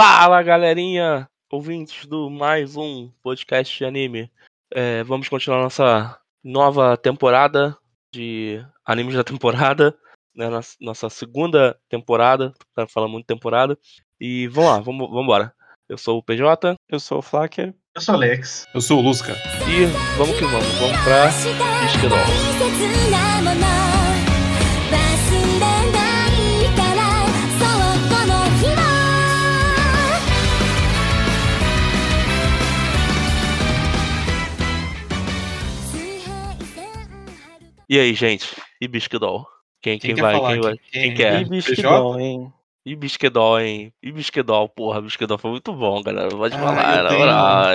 Fala galerinha, ouvintes do mais um podcast de anime. É, vamos continuar nossa nova temporada de animes da temporada, né? Nossa, nossa segunda temporada, tá falando muito temporada. E vamos lá, vamos, vamos embora. Eu sou o PJ. Eu sou o Flacker. Eu sou o Alex. Eu sou o Lusca. E vamos que vamos, vamos pra Disquedol. E aí, gente? E Bisquedol? Quem, quem, Quem quer vai? falar Quem, vai? quem, Quem- quer? E Bisquidol, hein? E Bisquedol, hein? E Bisquedol, porra, Bisquedol foi muito bom, galera. Pode Ah, falar, eu na moral.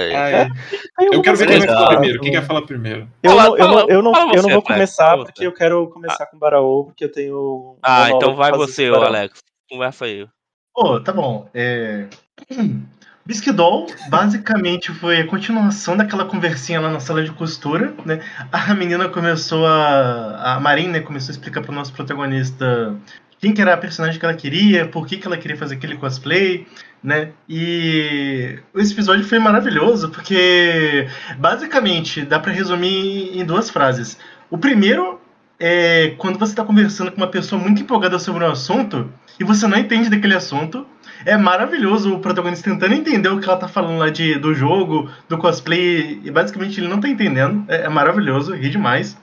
Eu, eu quero ver quem vai falar primeiro. Quem quer falar primeiro? Eu Fala, não, eu não, eu não, fala eu não vou Alex, começar fala porque eu quero começar com o Baraô, porque eu tenho. Ah, então vai você. Alex. Conversa aí. Pô, tá bom. É... Bisquidol basicamente foi a continuação daquela conversinha lá na sala de costura, né? A menina começou a. A Marina começou a explicar pro nosso protagonista quem que era a personagem que ela queria, por que, que ela queria fazer aquele cosplay, né? E esse episódio foi maravilhoso, porque basicamente dá pra resumir em duas frases. O primeiro é quando você tá conversando com uma pessoa muito empolgada sobre um assunto e você não entende daquele assunto. É maravilhoso o protagonista tentando entender o que ela tá falando lá de, do jogo, do cosplay, e basicamente ele não tá entendendo. É, é maravilhoso, ri demais.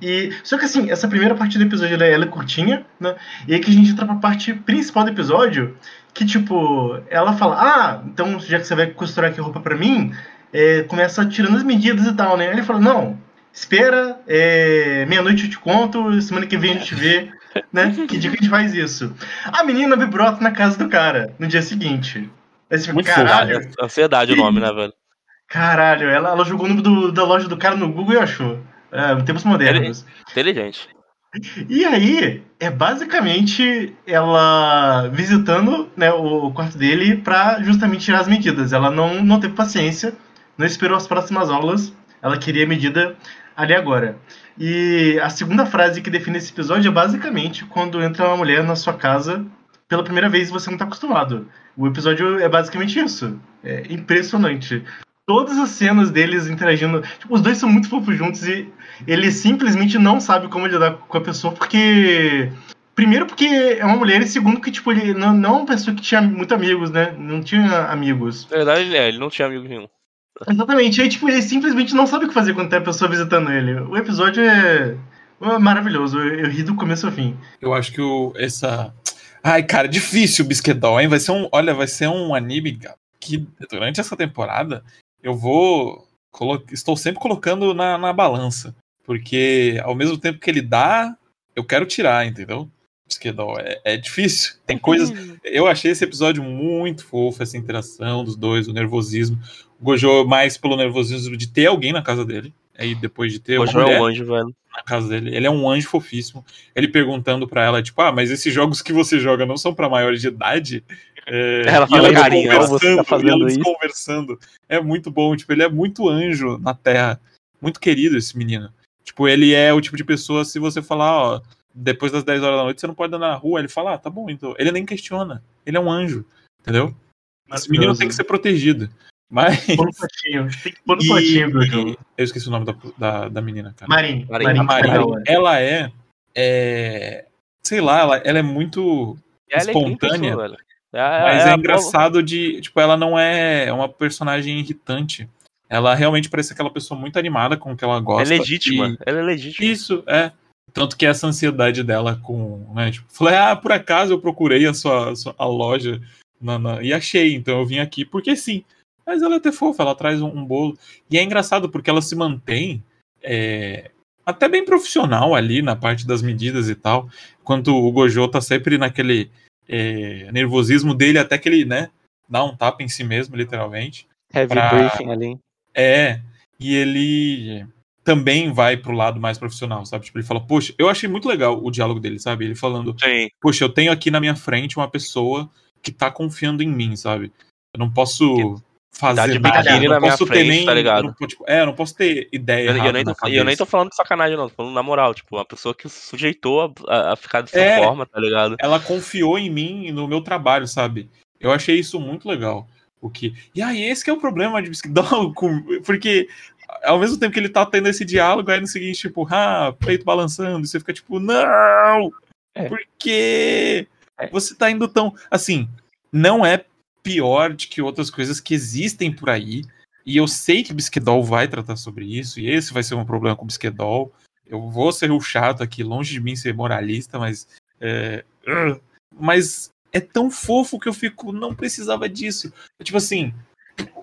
E, só que assim, essa primeira parte do episódio ela, ela é curtinha, né? E aí que a gente entra pra parte principal do episódio, que tipo, ela fala, ah, então já que você vai costurar aqui roupa pra mim, é, começa tirando as medidas e tal, né? Aí ele fala, não, espera, é, meia-noite eu te conto, semana que vem a gente vê, né? Que dia que a gente faz isso? A menina vibrota na casa do cara no dia seguinte. Aí você fica, caralho, ansiedade, ansiedade o nome, né, velho? caralho, ela, ela jogou o nome do- da loja do cara no Google e achou. É, tempos modernos. Inteligente. E aí, é basicamente ela visitando né, o quarto dele pra justamente tirar as medidas. Ela não, não teve paciência, não esperou as próximas aulas, ela queria a medida ali agora. E a segunda frase que define esse episódio é basicamente quando entra uma mulher na sua casa pela primeira vez e você não tá acostumado. O episódio é basicamente isso. É impressionante. Todas as cenas deles interagindo. Tipo, os dois são muito fofos juntos e ele simplesmente não sabe como lidar com a pessoa, porque. Primeiro, porque é uma mulher, e segundo, que tipo, ele não, não é uma pessoa que tinha muitos amigos, né? Não tinha amigos. Na verdade, ele, é, ele não tinha amigo nenhum. Exatamente. Aí, tipo, ele simplesmente não sabe o que fazer quando tem a pessoa visitando ele. O episódio é. é maravilhoso. Eu, eu ri do começo ao fim. Eu acho que o, essa. Ai, cara, difícil o Bisquedol, hein? Vai ser um. Olha, vai ser um anime que durante essa temporada eu vou. colo- Estou sempre colocando na, na balança. Porque ao mesmo tempo que ele dá, eu quero tirar, entendeu? Bisquedol é, é difícil. Tem coisas. Eu achei esse episódio muito fofo, essa interação dos dois, o nervosismo. Gojo mais pelo nervosismo de ter alguém na casa dele. Aí depois de ter O uma é um anjo, velho. na casa dele. Ele é um anjo fofíssimo. Ele perguntando pra ela, tipo, ah, mas esses jogos que você joga não são pra maiores de idade? É, Ela fala ela carinho, conversando, você tá fazendo isso? conversando. É muito bom, tipo, ele é muito anjo na Terra. Muito querido esse menino. Tipo, ele é o tipo de pessoa, se você falar, ó, depois das 10 horas da noite você não pode andar na rua, ele fala, ah, tá bom, então. Ele nem questiona. Ele é um anjo, entendeu? Esse menino tem que ser protegido. Mas. Pôr no potinho. Tem que pôr no E- potinho, e- eu esqueci o nome da, da, da menina, cara. Marim. Marim. A Marim. ela é, é, sei lá, ela, ela é muito É alegria em espontânea, pessoa. É, mas é, a engraçado de, tipo, ela não é uma personagem irritante. Ela realmente parece aquela pessoa muito animada com o que ela É gosta. legítima. e- Ela é legítima. Isso, é. Tanto que essa ansiedade dela com, né, tipo, falei, ah, por acaso eu procurei a sua, a sua- a loja na- na- e achei, então eu vim aqui porque sim. Mas ela é até fofa, ela traz um, um bolo. E é engraçado porque ela se mantém é, até bem profissional ali na parte das medidas e tal. Enquanto o Gojo tá sempre naquele é, nervosismo dele, até que ele, né, dá um tapa em si mesmo, literalmente. Heavy pra- briefing ali. É, e ele também vai pro lado mais profissional, sabe? Tipo, ele fala, poxa, eu achei muito legal o diálogo dele, sabe? Ele falando, Sim. poxa, eu tenho aqui na minha frente uma pessoa que tá confiando em mim, sabe? Eu não posso fazer Tá de biquíni eu não na minha posso ter frente, nem, tá ligado? eu não, po- tipo, é, eu não posso ter ideia E eu, errada nem tô, eu nem tô falando de sacanagem, não. Tô falando na moral. Tipo, uma pessoa que se sujeitou a, a- ficar dessa É. forma, tá ligado? Ela confiou em mim e no meu trabalho, sabe? Eu achei isso muito legal. Porque... E aí, esse que é o problema de porque ao mesmo tempo que ele tá tendo esse diálogo, aí no seguinte, tipo, ah, peito balançando, e você fica tipo, não! É. Por quê? É. Você tá indo tão. Assim, não é pior de que outras coisas que existem por aí. E eu sei que Bisquedol vai tratar sobre isso, e esse vai ser um problema com Bisquedol. Eu vou ser o chato aqui, longe de mim ser moralista, mas. É, mas é tão fofo que eu fico, não precisava disso. É tipo assim,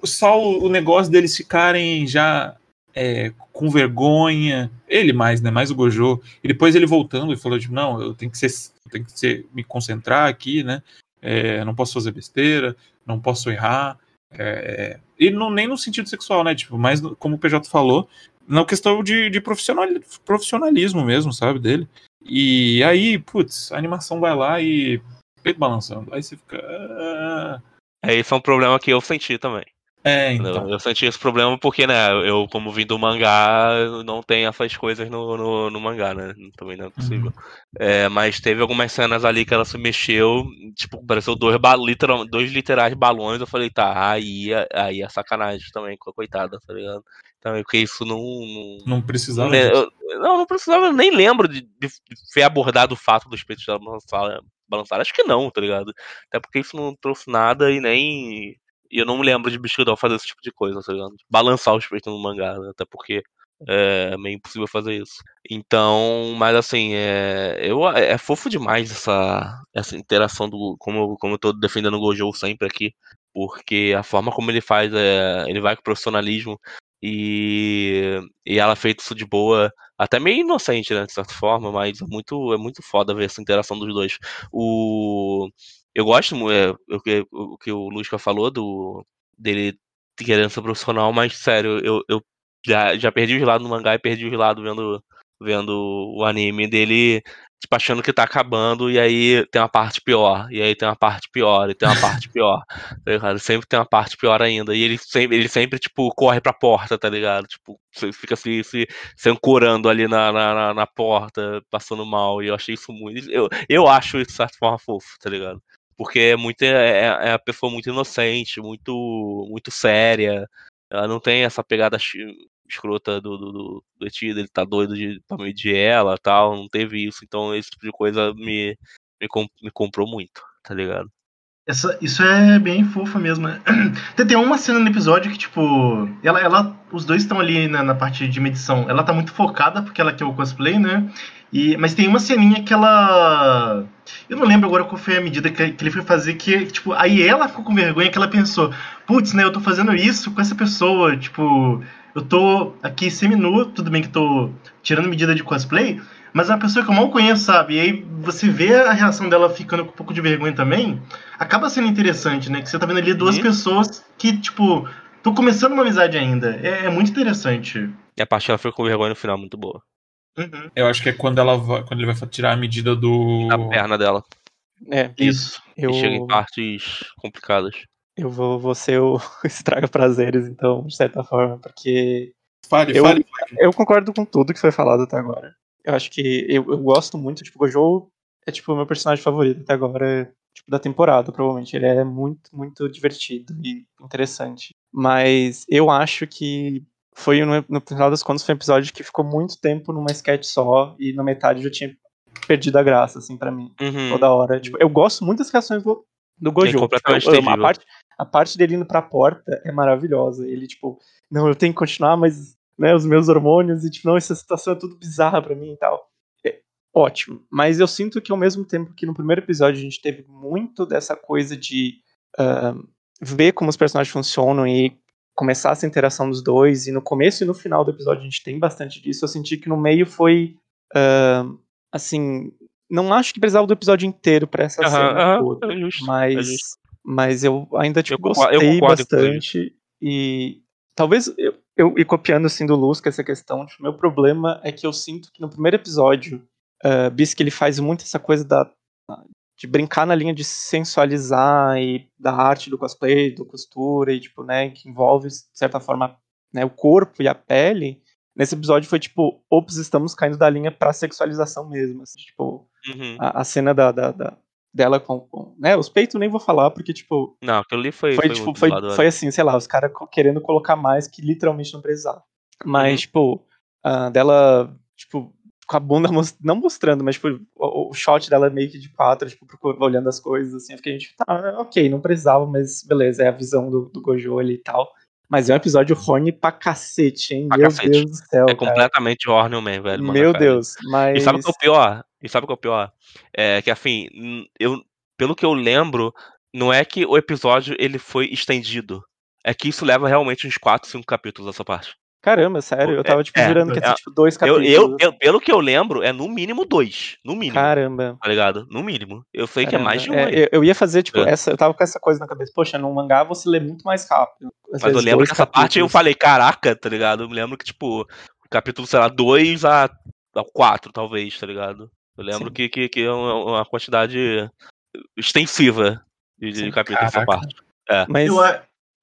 só o, o negócio deles ficarem já é, com vergonha. Ele mais, né? Mais o Gojo. E depois ele voltando e falou, tipo, não, eu tenho que ser, tenho que ser, me concentrar aqui, né? É, não posso fazer besteira, não posso errar. É, e não, nem no sentido sexual, né? Tipo, mais no- como o PJ falou, na questão de, de profissional, profissionalismo mesmo, sabe? Dele. E aí, putz, a animação vai lá e. peito balançando. Aí você fica. ah. É, esse é um problema que eu senti também. É, Eu- então. Eu senti esse problema porque, né, eu, como vim do mangá, não tem essas coisas no, no, no mangá, né? Também não é possível. É, mas teve algumas cenas ali que ela se mexeu, tipo, pareceu dois, literal, dois literais balões. Eu falei, tá, aí, é- aí é sacanagem também com a coitada, tá ligado? Então, porque isso não. não... Não precisava. Não, disso. eu- não, não precisava, eu nem lembro de, de, ter abordado o fato dos peitos dela balançar. Acho que não, tá ligado? Até porque isso não trouxe nada e nem. E eu não me lembro de Biscuidol fazer esse tipo de coisa, tá ligado? Balançar os peitos no mangá, né? até porque é meio impossível fazer isso. Então, mas assim, é, eu, é fofo demais essa, essa interação do. Como, eu- como eu tô defendendo o Gojo sempre aqui. Porque a forma como ele faz, é, ele vai com profissionalismo e, e ela fez isso de boa, até meio inocente, né, de certa forma, mas é muito, é muito foda ver essa interação dos dois. O, eu gosto, é, o, que, o que o Lusca falou do, dele querendo ser profissional, mas sério, eu, eu já, já perdi os lados no mangá e perdi os lados vendo, vendo o anime dele, tipo, achando que tá acabando, e aí tem uma parte pior, e aí tem uma parte pior, e tem uma parte pior, tá ligado? Sempre tem uma parte pior ainda, e ele sempre, ele sempre tipo, corre pra porta, tá ligado? Tipo, fica se, se, se ancorando ali na, na, na- na porta, passando mal, e eu achei isso muito, eu, eu acho isso de certa forma fofo, tá ligado? Porque é muito, é, é a pessoa muito inocente, muito, muito séria, ela não tem essa pegada escrota do, do, do, do Eti, ele tá doido de, pra medir ela tal, não teve isso, então esse tipo de coisa me, me, com- me comprou muito, tá ligado? Essa, isso é bem fofa mesmo. né? Tem, tem uma cena no episódio que, tipo, ela, ela, os dois estão ali na, na parte de medição. Ela tá muito focada porque ela quer o cosplay, né? E, mas tem uma ceninha que ela. Eu não lembro agora qual foi a medida que, que ele foi fazer, que, tipo, aí ela ficou com vergonha que ela pensou, putz, né, eu tô fazendo isso com essa pessoa, tipo, eu tô aqui seminu, tudo bem que tô tirando medida de cosplay, mas é uma pessoa que eu mal conheço, sabe? E aí você vê a reação dela ficando com um pouco de vergonha também, acaba sendo interessante, né? Que você tá vendo ali duas Uhum. pessoas que, tipo, estão começando uma amizade ainda. É, é muito interessante. E a parte que ela foi com vergonha no final, muito boa. Uhum. Eu acho que é quando, ela vai- quando ele vai tirar a medida do. A perna dela. É, Isso. eu, E chega em partes complicadas. eu vou, vou ser o estraga prazeres, então, de certa forma, porque Fale, Eu- fale. eu concordo com tudo que foi falado até agora. Eu acho que eu, eu gosto muito, tipo, Gojo é tipo o meu personagem favorito até agora, tipo, da temporada, provavelmente. Ele é muito, muito divertido e interessante. Mas eu acho que foi, no, final das contas, foi um episódio que ficou muito tempo numa sketch só e na metade já tinha perdido a graça, assim, pra mim. Uhum. Toda hora. Tipo, eu gosto muito das reações do, do Gojo. Tipo, completamente eu. A parte, a parte dele indo pra porta é maravilhosa. Ele, tipo, não, eu tenho que continuar, mas, né, os meus hormônios, e, tipo, não, essa situação é tudo bizarra pra mim e tal. É ótimo. Mas eu sinto que, ao mesmo tempo que no primeiro episódio a gente teve muito dessa coisa de ah, ver como os personagens funcionam e começar essa interação dos dois, e no começo e no final do episódio a gente tem bastante disso, eu senti que no meio foi. ah, assim, não acho que precisava do episódio inteiro pra essa cena toda, é justo. é mas, justo. mas eu ainda tipo, Eu gostei concordo, bastante e talvez eu, eu e copiando assim do Luz com essa questão, tipo, meu problema é que eu sinto que no primeiro episódio, uh, Bisque ele faz muito essa coisa da de brincar na linha de sensualizar e da arte do cosplay, do costura e tipo, né, que envolve de certa forma, né, o corpo e a pele. Nesse episódio foi tipo, ops, estamos caindo da linha pra sexualização mesmo, assim, tipo, Uhum. a, a cena da, da, da, dela com, com- né, os peitos nem vou falar, porque, tipo, Não, aquilo ali foi. foi, foi, tipo, foi, foi assim, sei lá, os caras querendo colocar mais que literalmente não precisava. Mas, Uhum. tipo, dela, tipo, com a bunda mos- não mostrando, mas, tipo, o, o shot dela meio que de quatro, tipo, olhando as coisas, assim, eu fiquei, tipo, tá, ok, não precisava, mas beleza, é a visão do, do Gojo ali e tal. Mas é um episódio horny pra cacete, hein? Pra Meu cacete. Deus do céu, É cara. completamente Horny Man, velho. mano, Meu cara. Deus, mas... E sabe o que é o pior? E sabe o que é o pior? É que, assim, eu, pelo que eu lembro, não é que o episódio ele foi estendido. É que isso leva realmente uns 4, 5 capítulos essa parte. Caramba, sério, eu tava, tipo, É, jurando que ia é, ser, tipo, dois Eu, capítulos. eu, eu- pelo que eu lembro, é no mínimo dois. No mínimo. Caramba. Tá ligado? No mínimo. Eu sei que é mais de um É, eu, eu ia fazer, tipo, É. essa, eu tava com essa coisa na cabeça. Poxa, num mangá você lê muito mais rápido. Às Mas eu lembro dois que essa parte eu capítulos. falei, caraca, tá ligado? Eu me lembro que, tipo, capítulo, sei lá, 2 a, a 4, talvez, tá ligado? Eu lembro Sim. que, que, que é uma, quantidade extensiva de, de Sim. capítulos essa parte. Mas, Eu,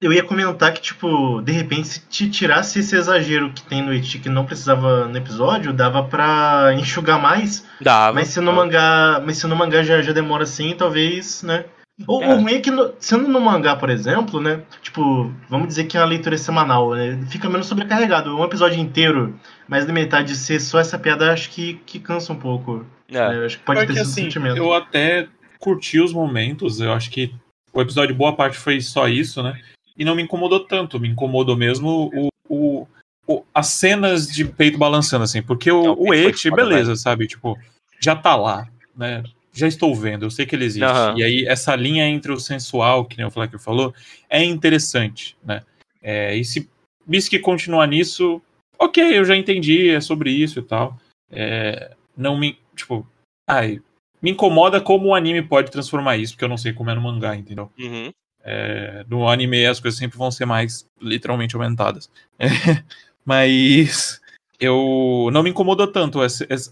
eu ia comentar que, tipo, de repente, se te tirasse esse exagero que tem no Iti que não precisava no episódio, dava pra enxugar mais. Dava. Mas se no mangá, mas se no mangá já, já demora assim, talvez, né? O, É. o ruim é que, no- sendo no mangá, por exemplo, né? Tipo, vamos dizer que é uma leitura semanal, né? Fica menos sobrecarregado. Um episódio inteiro, mas na metade ser só essa piada, acho que, que cansa um pouco. É. né? Eu acho que pode Pior ter sido assim, sentimento. eu até curti os momentos, eu acho que o episódio boa parte foi só isso, né? E não me incomodou tanto, me incomodou mesmo o, o, o- as cenas de peito balançando, assim, porque o, Não, o Eti, beleza, sabe? Tipo, já tá lá, né? Já estou vendo, eu sei que ele existe. Aham. E aí, essa linha entre o sensual, que nem o Flecker falou, é interessante, né? É, e se Bisque continuar nisso, ok, eu já entendi, é sobre isso e tal. É, não me. Tipo, ai, me incomoda como o anime pode transformar isso, porque eu não sei como é no mangá, entendeu? Uhum. É, no anime as coisas sempre vão ser mais literalmente aumentadas. É, mas eu não me incomodou tanto.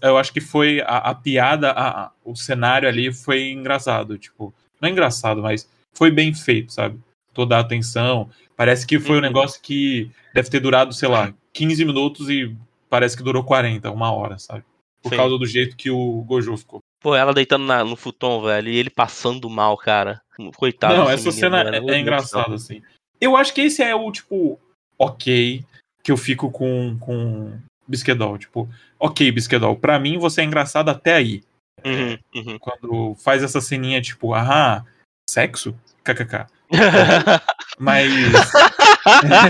Eu acho que foi a, a piada, a- a- o cenário ali foi engraçado. Tipo, não é engraçado, mas foi bem feito, sabe? Toda a atenção. Parece que foi um Uhum. negócio que deve ter durado, sei lá, 15 minutos e parece que durou 40, uma hora, sabe? Por Sim. causa do jeito que o Gojo ficou. Pô, ela deitando na- no futon, velho, e ele passando mal, cara. Coitado. Não, essa menino, cena velho. é, é engraçada, assim. Eu acho que esse é o, tipo, ok, que eu fico com, com Bisquedol. Tipo, ok, Bisquedol, pra mim você é engraçado até aí. Uhum, uhum. Quando faz essa ceninha, tipo, ah, sexo? KKK. Mas,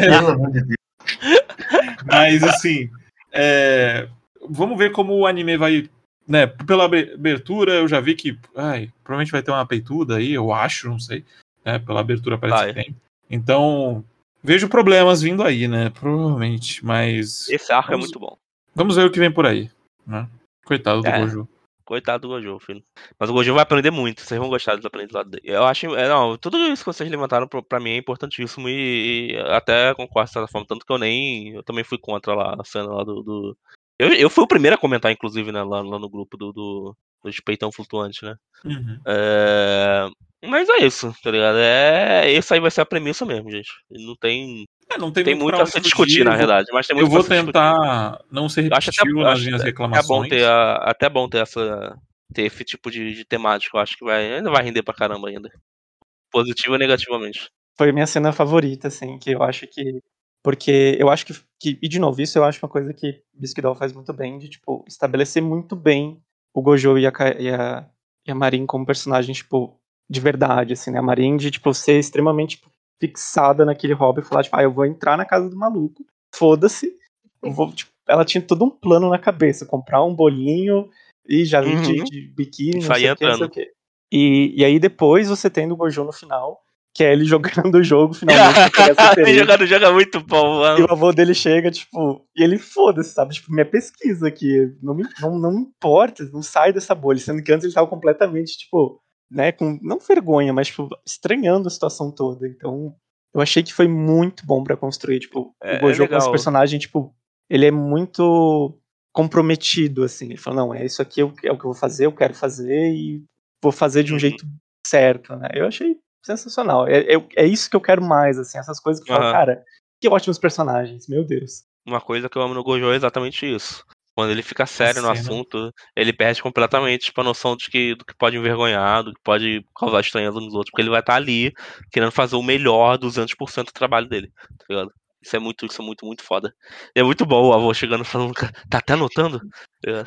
Pelo amor de Deus. mas assim, é, vamos ver como o anime vai. Né, pela abe- abertura, eu já vi que. Ai, provavelmente vai ter uma peituda aí, eu acho, não sei. Né, pela abertura parece Vai. que tem. Então, vejo problemas vindo aí, né? Provavelmente. Mas. Esse arco é Vamos- muito bom. Vamos ver o que vem por aí. Né? Coitado do É. Gojo. Coitado do Gojo, filho. Mas o Gojo vai aprender muito, vocês vão gostar do aprendizado dele. Eu acho. É, não, tudo isso que vocês levantaram pra mim é importantíssimo e, e até concordo de certa forma. Tanto que eu nem. Eu também fui contra lá a cena lá do. do- Eu, eu fui o primeiro a comentar, inclusive, né, lá, lá no grupo do, do, do Despeitão Flutuante, né? Uhum. É... Mas é isso, tá ligado? É... Essa aí vai ser a premissa mesmo, gente. Não tem, É, não tem, tem muito pra a se discutir, na verdade. Mas tem muito Eu vou tentar não ser acho até, repetitivo nas acho minhas reclamações. É bom ter a- até bom ter essa ter esse tipo de, de temática. Eu acho que vai ainda vai render pra caramba ainda. Positivo e negativamente. foi a minha cena favorita, assim, que eu acho que. Porque eu acho que, que. E de novo, isso eu acho uma coisa que Biscuit Doll faz muito bem, de, tipo, estabelecer muito bem o Gojo e a, e a, e a Marin como personagens, tipo, de verdade, assim, né? A Marin de, tipo, ser extremamente tipo, fixada naquele hobby e falar, tipo, ah, eu vou entrar na casa do maluco, foda-se. tipo, ela tinha todo um plano na cabeça, comprar um bolinho e já vir de, Uhum. de biquíni, não sei o que, não sei o que. E, e aí depois você tem o Gojo no final, que é ele jogando o jogo finalmente. Ele jogando jogo é muito bom, E mano. o avô dele chega, tipo, e ele foda-se, sabe? Tipo, minha pesquisa aqui, não me, não, não importa, não sai dessa bolha. Sendo que antes ele tava completamente, tipo, né, com, não vergonha, mas, tipo, estranhando a situação toda. Então, eu achei que foi muito bom pra construir, tipo, É- o Gojo é com esse personagem, tipo, ele é muito comprometido, assim. Ele fala, não, é isso aqui, é o que eu vou fazer, eu quero fazer e vou fazer de um Uhum. jeito certo, né? Eu achei sensacional. É, é, é isso que eu quero mais, assim, essas coisas que eu falo, Aham. cara, que ótimos personagens, meu Deus. Uma coisa que eu amo no Gojo é exatamente isso. Quando ele fica sério no assunto, ele perde completamente tipo, a noção de que, do que pode envergonhar, do que pode causar estranheza nos outros, porque ele vai estar ali querendo fazer o melhor, 200% do trabalho dele, tá ligado? Isso é muito, isso é muito, muito foda. E é muito bom o avô chegando e falando, "Cara, tá até anotando? Tá?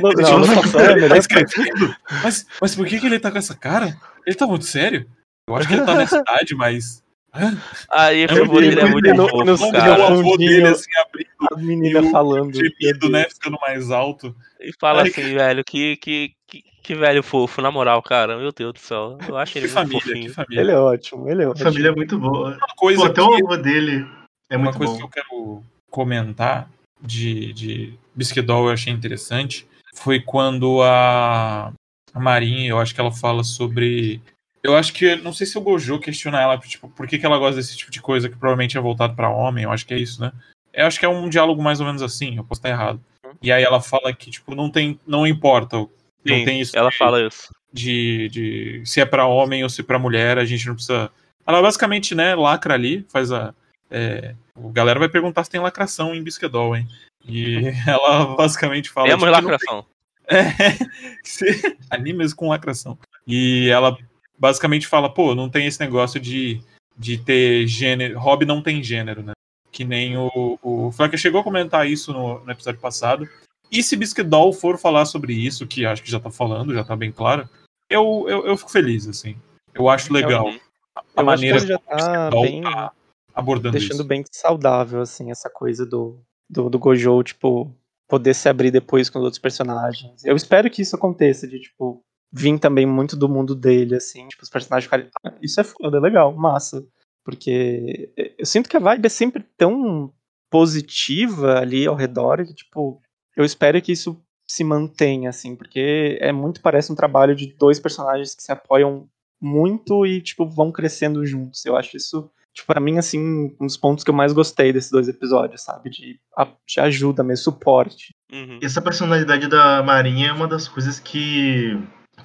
Não, não, é Tá escrevendo? Mas, mas por que, que ele tá com essa cara? Ele tá muito sério? Eu acho que ele tá nessa idade, mas. Aí o É avô dele é muito no- fofo, no- cara. ver o avô dele assim abrindo A menina E o falando. gemido, né? Ficando mais alto. E fala Ai, assim, velho, que, que, que, que velho fofo, na moral, cara. Meu Deus do céu. Eu acho ele Que muito família, que fofinho. família. Ele é ótimo, ele é ótimo. família é muito boa. Uma coisa, Pô, até que, o avô dele é uma muito coisa bom. que eu quero comentar de, de Bisquedol eu achei interessante foi quando a, a Marinha, eu acho que ela fala sobre. Eu acho que. Não sei se o Gojo questiona ela, tipo, por que, que ela gosta desse tipo de coisa que provavelmente é voltado pra homem. Eu acho que é isso, né? Eu acho que é um diálogo mais ou menos assim, eu posso estar errado. E aí ela fala que, tipo, não tem. Não importa. Não Sim, tem isso ela de- fala isso. de, de se é pra homem ou se é pra mulher, a gente não precisa. Ela basicamente, né, lacra ali, faz a. É, o galera vai perguntar se tem lacração em Bisquedol, hein? E ela basicamente fala. Temos tipo, lacração. é, se- animes com lacração. E ela basicamente fala, pô, não tem esse negócio de, de ter gênero. Hobby não tem gênero, né? Que nem o. O Flecker chegou a comentar isso no, no episódio passado. E se Bisquedol for falar sobre isso, que acho que já tá falando, já tá bem claro, eu, eu, eu fico feliz, assim. Eu acho legal Uhum. a Eu acho que maneira ele já tá bem tá abordando deixando isso. bem saudável, assim, essa coisa do, do, do Gojo, tipo, poder se abrir depois com os outros personagens. Eu espero que isso aconteça, de, tipo, vir também muito do mundo dele, assim, tipo, os personagens ficarem. "Ah, Isso é foda, é legal, massa. Porque eu sinto que a vibe é sempre tão positiva ali ao redor que, tipo, eu espero que isso se mantenha, assim, porque é muito, parece um trabalho de dois personagens que se apoiam muito e, tipo, vão crescendo juntos. Eu acho isso tipo, pra mim, assim, um dos pontos que eu mais gostei desses dois episódios, sabe? De, de ajuda mesmo, suporte. Uhum. E essa personalidade da Marinha é uma das coisas que,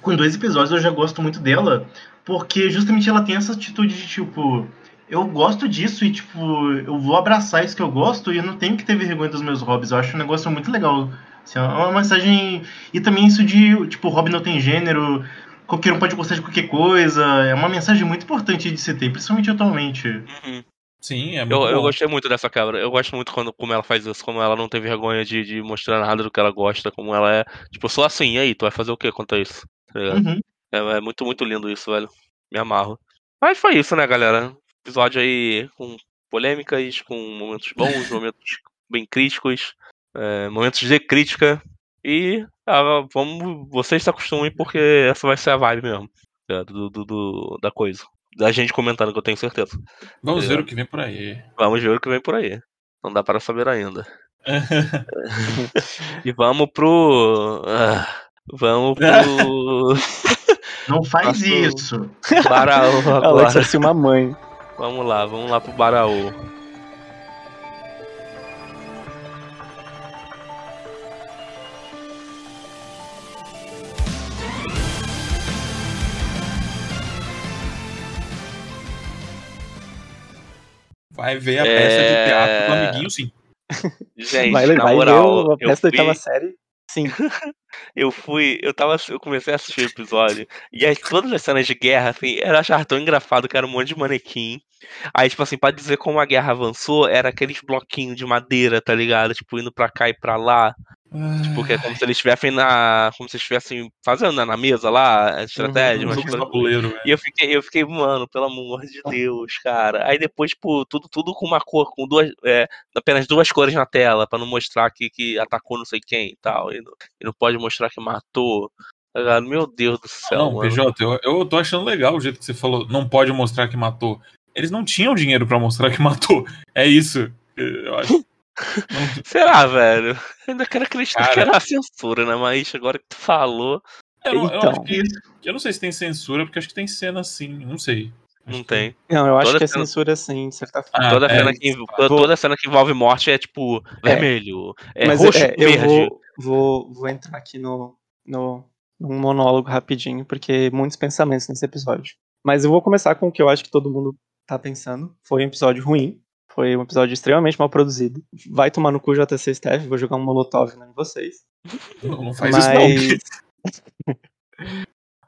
com dois episódios, eu já gosto muito dela, porque justamente ela tem essa atitude de tipo, eu gosto disso e tipo, eu vou abraçar isso que eu gosto e eu não tenho que ter vergonha dos meus hobbies. Eu acho um negócio muito legal. Assim, é uma mensagem. E também isso de, tipo, hobby não tem gênero, qualquer um pode gostar de qualquer coisa. É uma mensagem muito importante de se ter, principalmente atualmente. Uhum. Sim, é muito Eu, eu bom. gostei muito dessa quebra. Eu gosto muito quando como ela faz isso, como ela não tem vergonha de, de mostrar nada do que ela gosta, como ela é. Tipo, eu sou assim, e aí, tu vai fazer o que quanto a isso? Tá? Uhum. É, é muito, muito lindo isso, velho. Me amarro. Mas foi isso, né, galera? Episódio aí com polêmicas, com momentos bons, momentos bem críticos, é, momentos de crítica. E ah, vamos, vocês se acostumem, porque essa vai ser a vibe mesmo. é, Do, do- do- da coisa. Da gente comentando, que eu tenho certeza. Vamos ver Obrigado. o que vem por aí. Vamos ver o que vem por aí. Não dá para saber ainda. E vamos pro. ah, vamos pro. Não faz isso. Baraú Alex agora. vai ser uma mãe. Vamos lá, vamos lá pro Baraú. Vai ver a É. peça de teatro do amiguinho, sim. Gente, vai na vai moral, ver a peça da fui, oitava série. Sim. eu fui, eu tava, eu comecei a assistir o episódio e aí todas as cenas de guerra, assim, era achar tão engraçado que era um monte de manequim. Aí, tipo assim, pra dizer como a guerra avançou, era aqueles bloquinhos de madeira, tá ligado? Tipo, indo pra cá e pra lá. Porque é como se eles estivessem na. Como se eles estivessem fazendo né, na mesa lá, a estratégia, Uhum. Um coisas. tabuleiro, velho. E eu fiquei, eu fiquei, mano, pelo amor de Deus, cara. Aí depois, tipo, tudo, tudo com uma cor, com duas. é, apenas duas cores na tela, pra não mostrar que, que atacou não sei quem e tal. E não, e não pode mostrar que matou. Tá? Meu Deus do céu, Não, mano. PJ, eu, eu tô achando legal o jeito que você falou. Não pode mostrar que matou. Eles não tinham dinheiro pra mostrar que matou. É isso. Eu acho. Será, velho? Eu ainda quero acreditar Cara. que era a censura, né? Mas agora que tu falou, eu, não- eu Então. acho que. Eu não sei se tem censura, porque acho que tem cena assim. Não sei. Acho não que- tem. Não, eu acho Toda que é cena- censura sim, de certa forma. Ah, toda, é, cena que, to- toda cena que envolve morte é tipo vermelho, é Mas roxo, é, eu verde. vou, vou, vou entrar aqui no, no, num monólogo rapidinho, porque muitos pensamentos nesse episódio. Mas eu vou começar com o que eu acho que todo mundo tá pensando. Foi um episódio ruim. Foi um episódio extremamente mal produzido. Vai tomar no cu JTC Staff, vou jogar um molotov em vocês. Não, não faz isso não.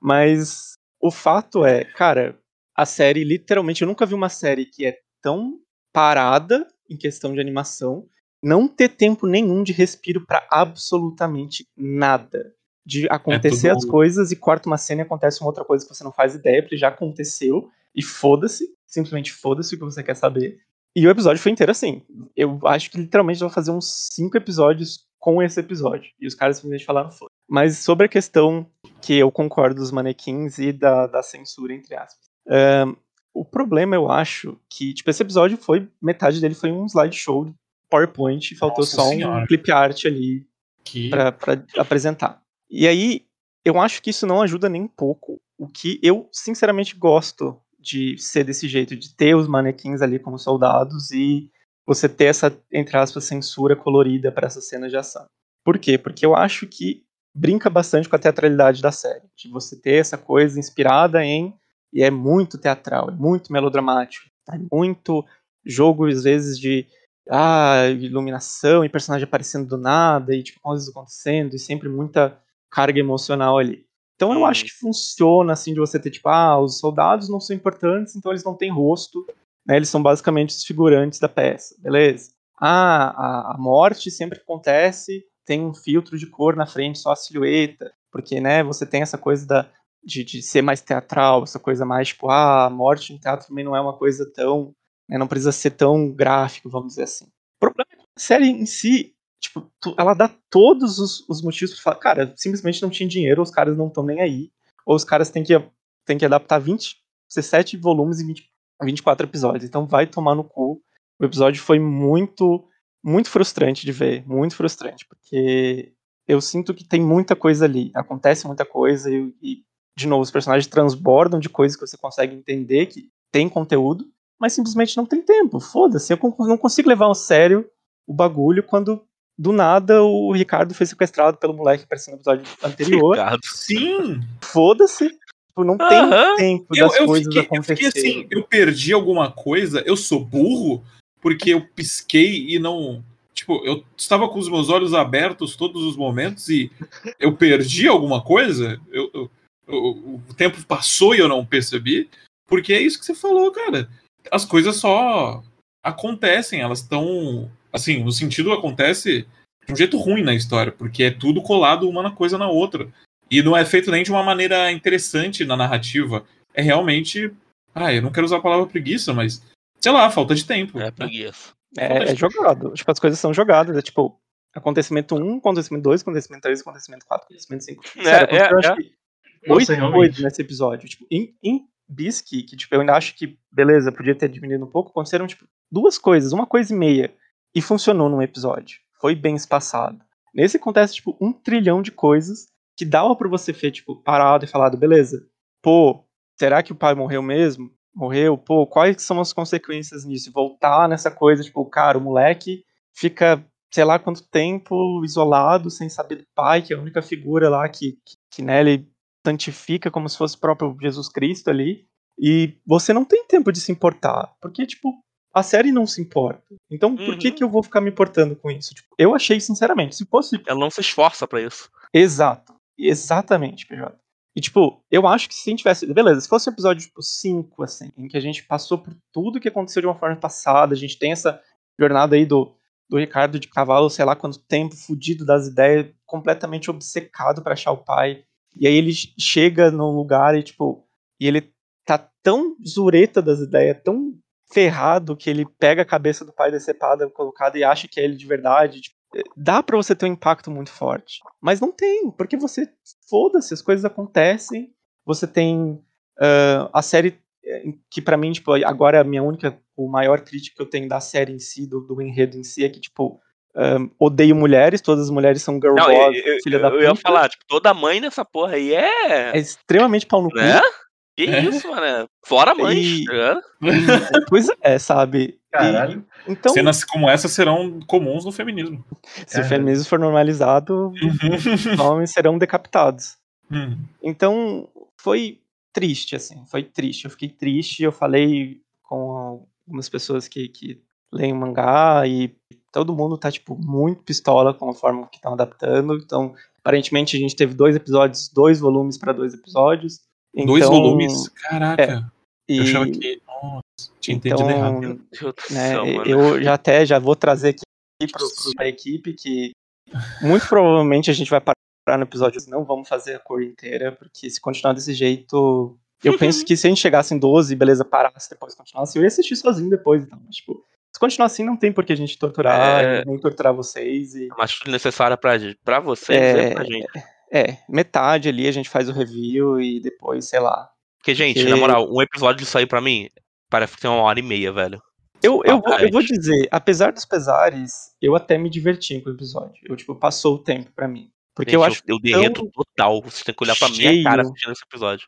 Mas o fato é, cara, a série literalmente eu nunca vi uma série que é tão parada em questão de animação, não ter tempo nenhum de respiro pra absolutamente nada. De acontecer tudo- as coisas e corta uma cena e acontece uma outra coisa que você não faz ideia, porque já aconteceu e foda-se, simplesmente foda-se o que você quer saber. E o episódio foi inteiro assim. Eu acho que literalmente vai fazer uns cinco episódios com esse episódio. E os caras simplesmente falaram foda. Mas sobre a questão que eu concordo dos manequins e da, da censura, entre aspas. Ahn, o problema, eu acho, que, tipo, esse episódio foi. Metade dele foi um slideshow de PowerPoint e faltou Nossa só Senhora. um clip art ali Que... pra, pra apresentar. E aí, eu acho que isso não ajuda nem um pouco. O que eu, sinceramente, gosto de ser desse jeito, de ter os manequins ali como soldados e você ter essa, entre aspas, censura colorida para essas cenas de ação. Por quê? Porque eu acho que brinca bastante com a teatralidade da série. De você ter essa coisa inspirada em. E é muito teatral, é muito melodramático. É muito jogo, às vezes, de ah, iluminação e personagem aparecendo do nada e tipo, coisas acontecendo e sempre muita carga emocional ali. Então eu acho que funciona assim de você ter tipo, ah, os soldados não são importantes, então eles não têm rosto, né? Eles são basicamente os figurantes da peça, beleza? Ah, a, a morte sempre acontece, tem um filtro de cor na frente, só a silhueta, porque né, você tem essa coisa da de, de ser mais teatral, essa coisa mais tipo, ah, a morte no teatro também não é uma coisa tão né, não precisa ser tão gráfico, vamos dizer assim. O problema é que a série em si, tipo, tu- ela dá todos os, os motivos pra falar, cara, simplesmente não tinha dinheiro, ou os caras não estão nem aí, ou os caras têm que, têm que adaptar 20, 17 volumes em 20, 24 episódios, então vai tomar no cu. O episódio foi muito, muito frustrante de ver, muito frustrante, porque eu sinto que tem muita coisa ali, acontece muita coisa e, e, de novo, os personagens transbordam de coisas que você consegue entender que tem conteúdo, mas simplesmente não tem tempo. Foda-se, eu não consigo levar a sério o bagulho quando do nada o Ricardo foi sequestrado pelo moleque que apareceu no episódio anterior. Ricardo. Sim! Foda-se. Tipo, não tem Aham. tempo Eu, das eu, coisas fiquei, eu acontecerem. fiquei assim, eu perdi alguma coisa, eu sou burro, porque eu pisquei e não. Tipo, eu estava com os meus olhos abertos todos os momentos e eu perdi alguma coisa. Eu, eu- eu- o tempo passou e eu não percebi. Porque é isso que você falou, cara. As coisas só acontecem, elas estão. Assim, no sentido acontece de um jeito ruim na história, porque é tudo colado uma na coisa na outra. E não é feito nem de uma maneira interessante na narrativa. É realmente. Ah, eu não quero usar a palavra preguiça, mas. Sei lá, falta de tempo. É né? preguiça. É, é jogado. Tipo, as coisas são jogadas. É tipo, acontecimento 1, acontecimento 2, acontecimento 3, acontecimento 4, acontecimento 5. É, Sério, é, eu acho é. que Nossa, oito realmente. coisas nesse episódio. Tipo, em, em Bisque, que tipo, eu ainda acho que, beleza, podia ter diminuído um pouco, aconteceram tipo, duas coisas, uma coisa e meia. E funcionou num episódio. Foi bem espaçado. Nesse acontece, tipo, um trilhão de coisas que dava pra você ter, tipo, parado e falado, beleza, pô, será que o pai morreu mesmo? Morreu? Pô, quais são as consequências nisso? Voltar nessa coisa, tipo, cara, o moleque fica, sei lá quanto tempo isolado, sem saber do pai, que é a única figura lá que, que, que né, ele santifica como se fosse o próprio Jesus Cristo ali. E você não tem tempo de se importar, porque, tipo, a série não se importa. Então, por que Uhum. que eu vou ficar me importando com isso? Tipo, eu achei, sinceramente, se fosse Ela não se esforça pra isso. Exato. Exatamente, PJ. E, tipo, eu acho que se a gente tivesse. Beleza, se fosse um episódio, tipo, 5, assim, em que a gente passou por tudo que aconteceu de uma forma passada, a gente tem essa jornada aí do, do Ricardo de cavalo, sei lá quanto tempo, fudido das ideias, completamente obcecado pra achar o pai. E aí ele chega num lugar e, tipo, e ele tá tão zureta das ideias, tão ferrado que ele pega a cabeça do pai decepada colocada e acha que é ele de verdade. Tipo, dá pra você ter um impacto muito forte. Mas não tem, porque você. Foda-se, as coisas acontecem. Você tem ah, a série. eh, Que pra mim, tipo, agora a minha única, o maior crítica que eu tenho da série em si, do, do enredo em si, é que, tipo, ah, odeio mulheres, todas as mulheres são girl Não, boss, eu, eu- filha da eu ia puta. falar, tipo, toda mãe dessa porra aí é. É extremamente pau no cu. Né? Que É. isso, mano? Fora mãe, E- tá? Pois é, sabe? E- Caralho. então, Cenas como essa serão comuns no feminismo. se o feminismo for normalizado, os homens serão decapitados. Hum. Então, foi triste, assim, foi triste. Eu fiquei triste, eu falei com algumas pessoas que, que leem o mangá e todo mundo tá, tipo, muito pistola com a forma que estão adaptando. Então, aparentemente, a gente teve dois episódios, dois volumes para dois episódios. Dois Então, volumes? Caraca. E, Eu achava que. Nossa, tinha entendido então, errado. Meu Deus do né, mano. eu já até já vou trazer aqui pro, pra equipe que muito provavelmente a gente vai parar no episódio, não vamos fazer a cor inteira, porque se continuar desse jeito, eu penso que se a gente chegasse em 12, beleza, parasse depois continuasse, eu ia assistir sozinho depois, então, mas, tipo, se continuar assim não tem por que a gente torturar, É. nem torturar vocês e Mas tudo necessário pra, pra vocês É, e pra gente. É, metade ali a gente faz o review e depois, sei lá. Porque, gente, porque- na moral, um episódio disso aí pra mim parece que tem uma hora e meia, velho. Eu, eu, vou, eu vou dizer, apesar dos pesares, eu até me diverti com o episódio. Eu, tipo, passou o tempo pra mim. Porque Gente, eu acho eu derreto total. Vocês têm que olhar pra minha cheio. cara assistindo esse episódio.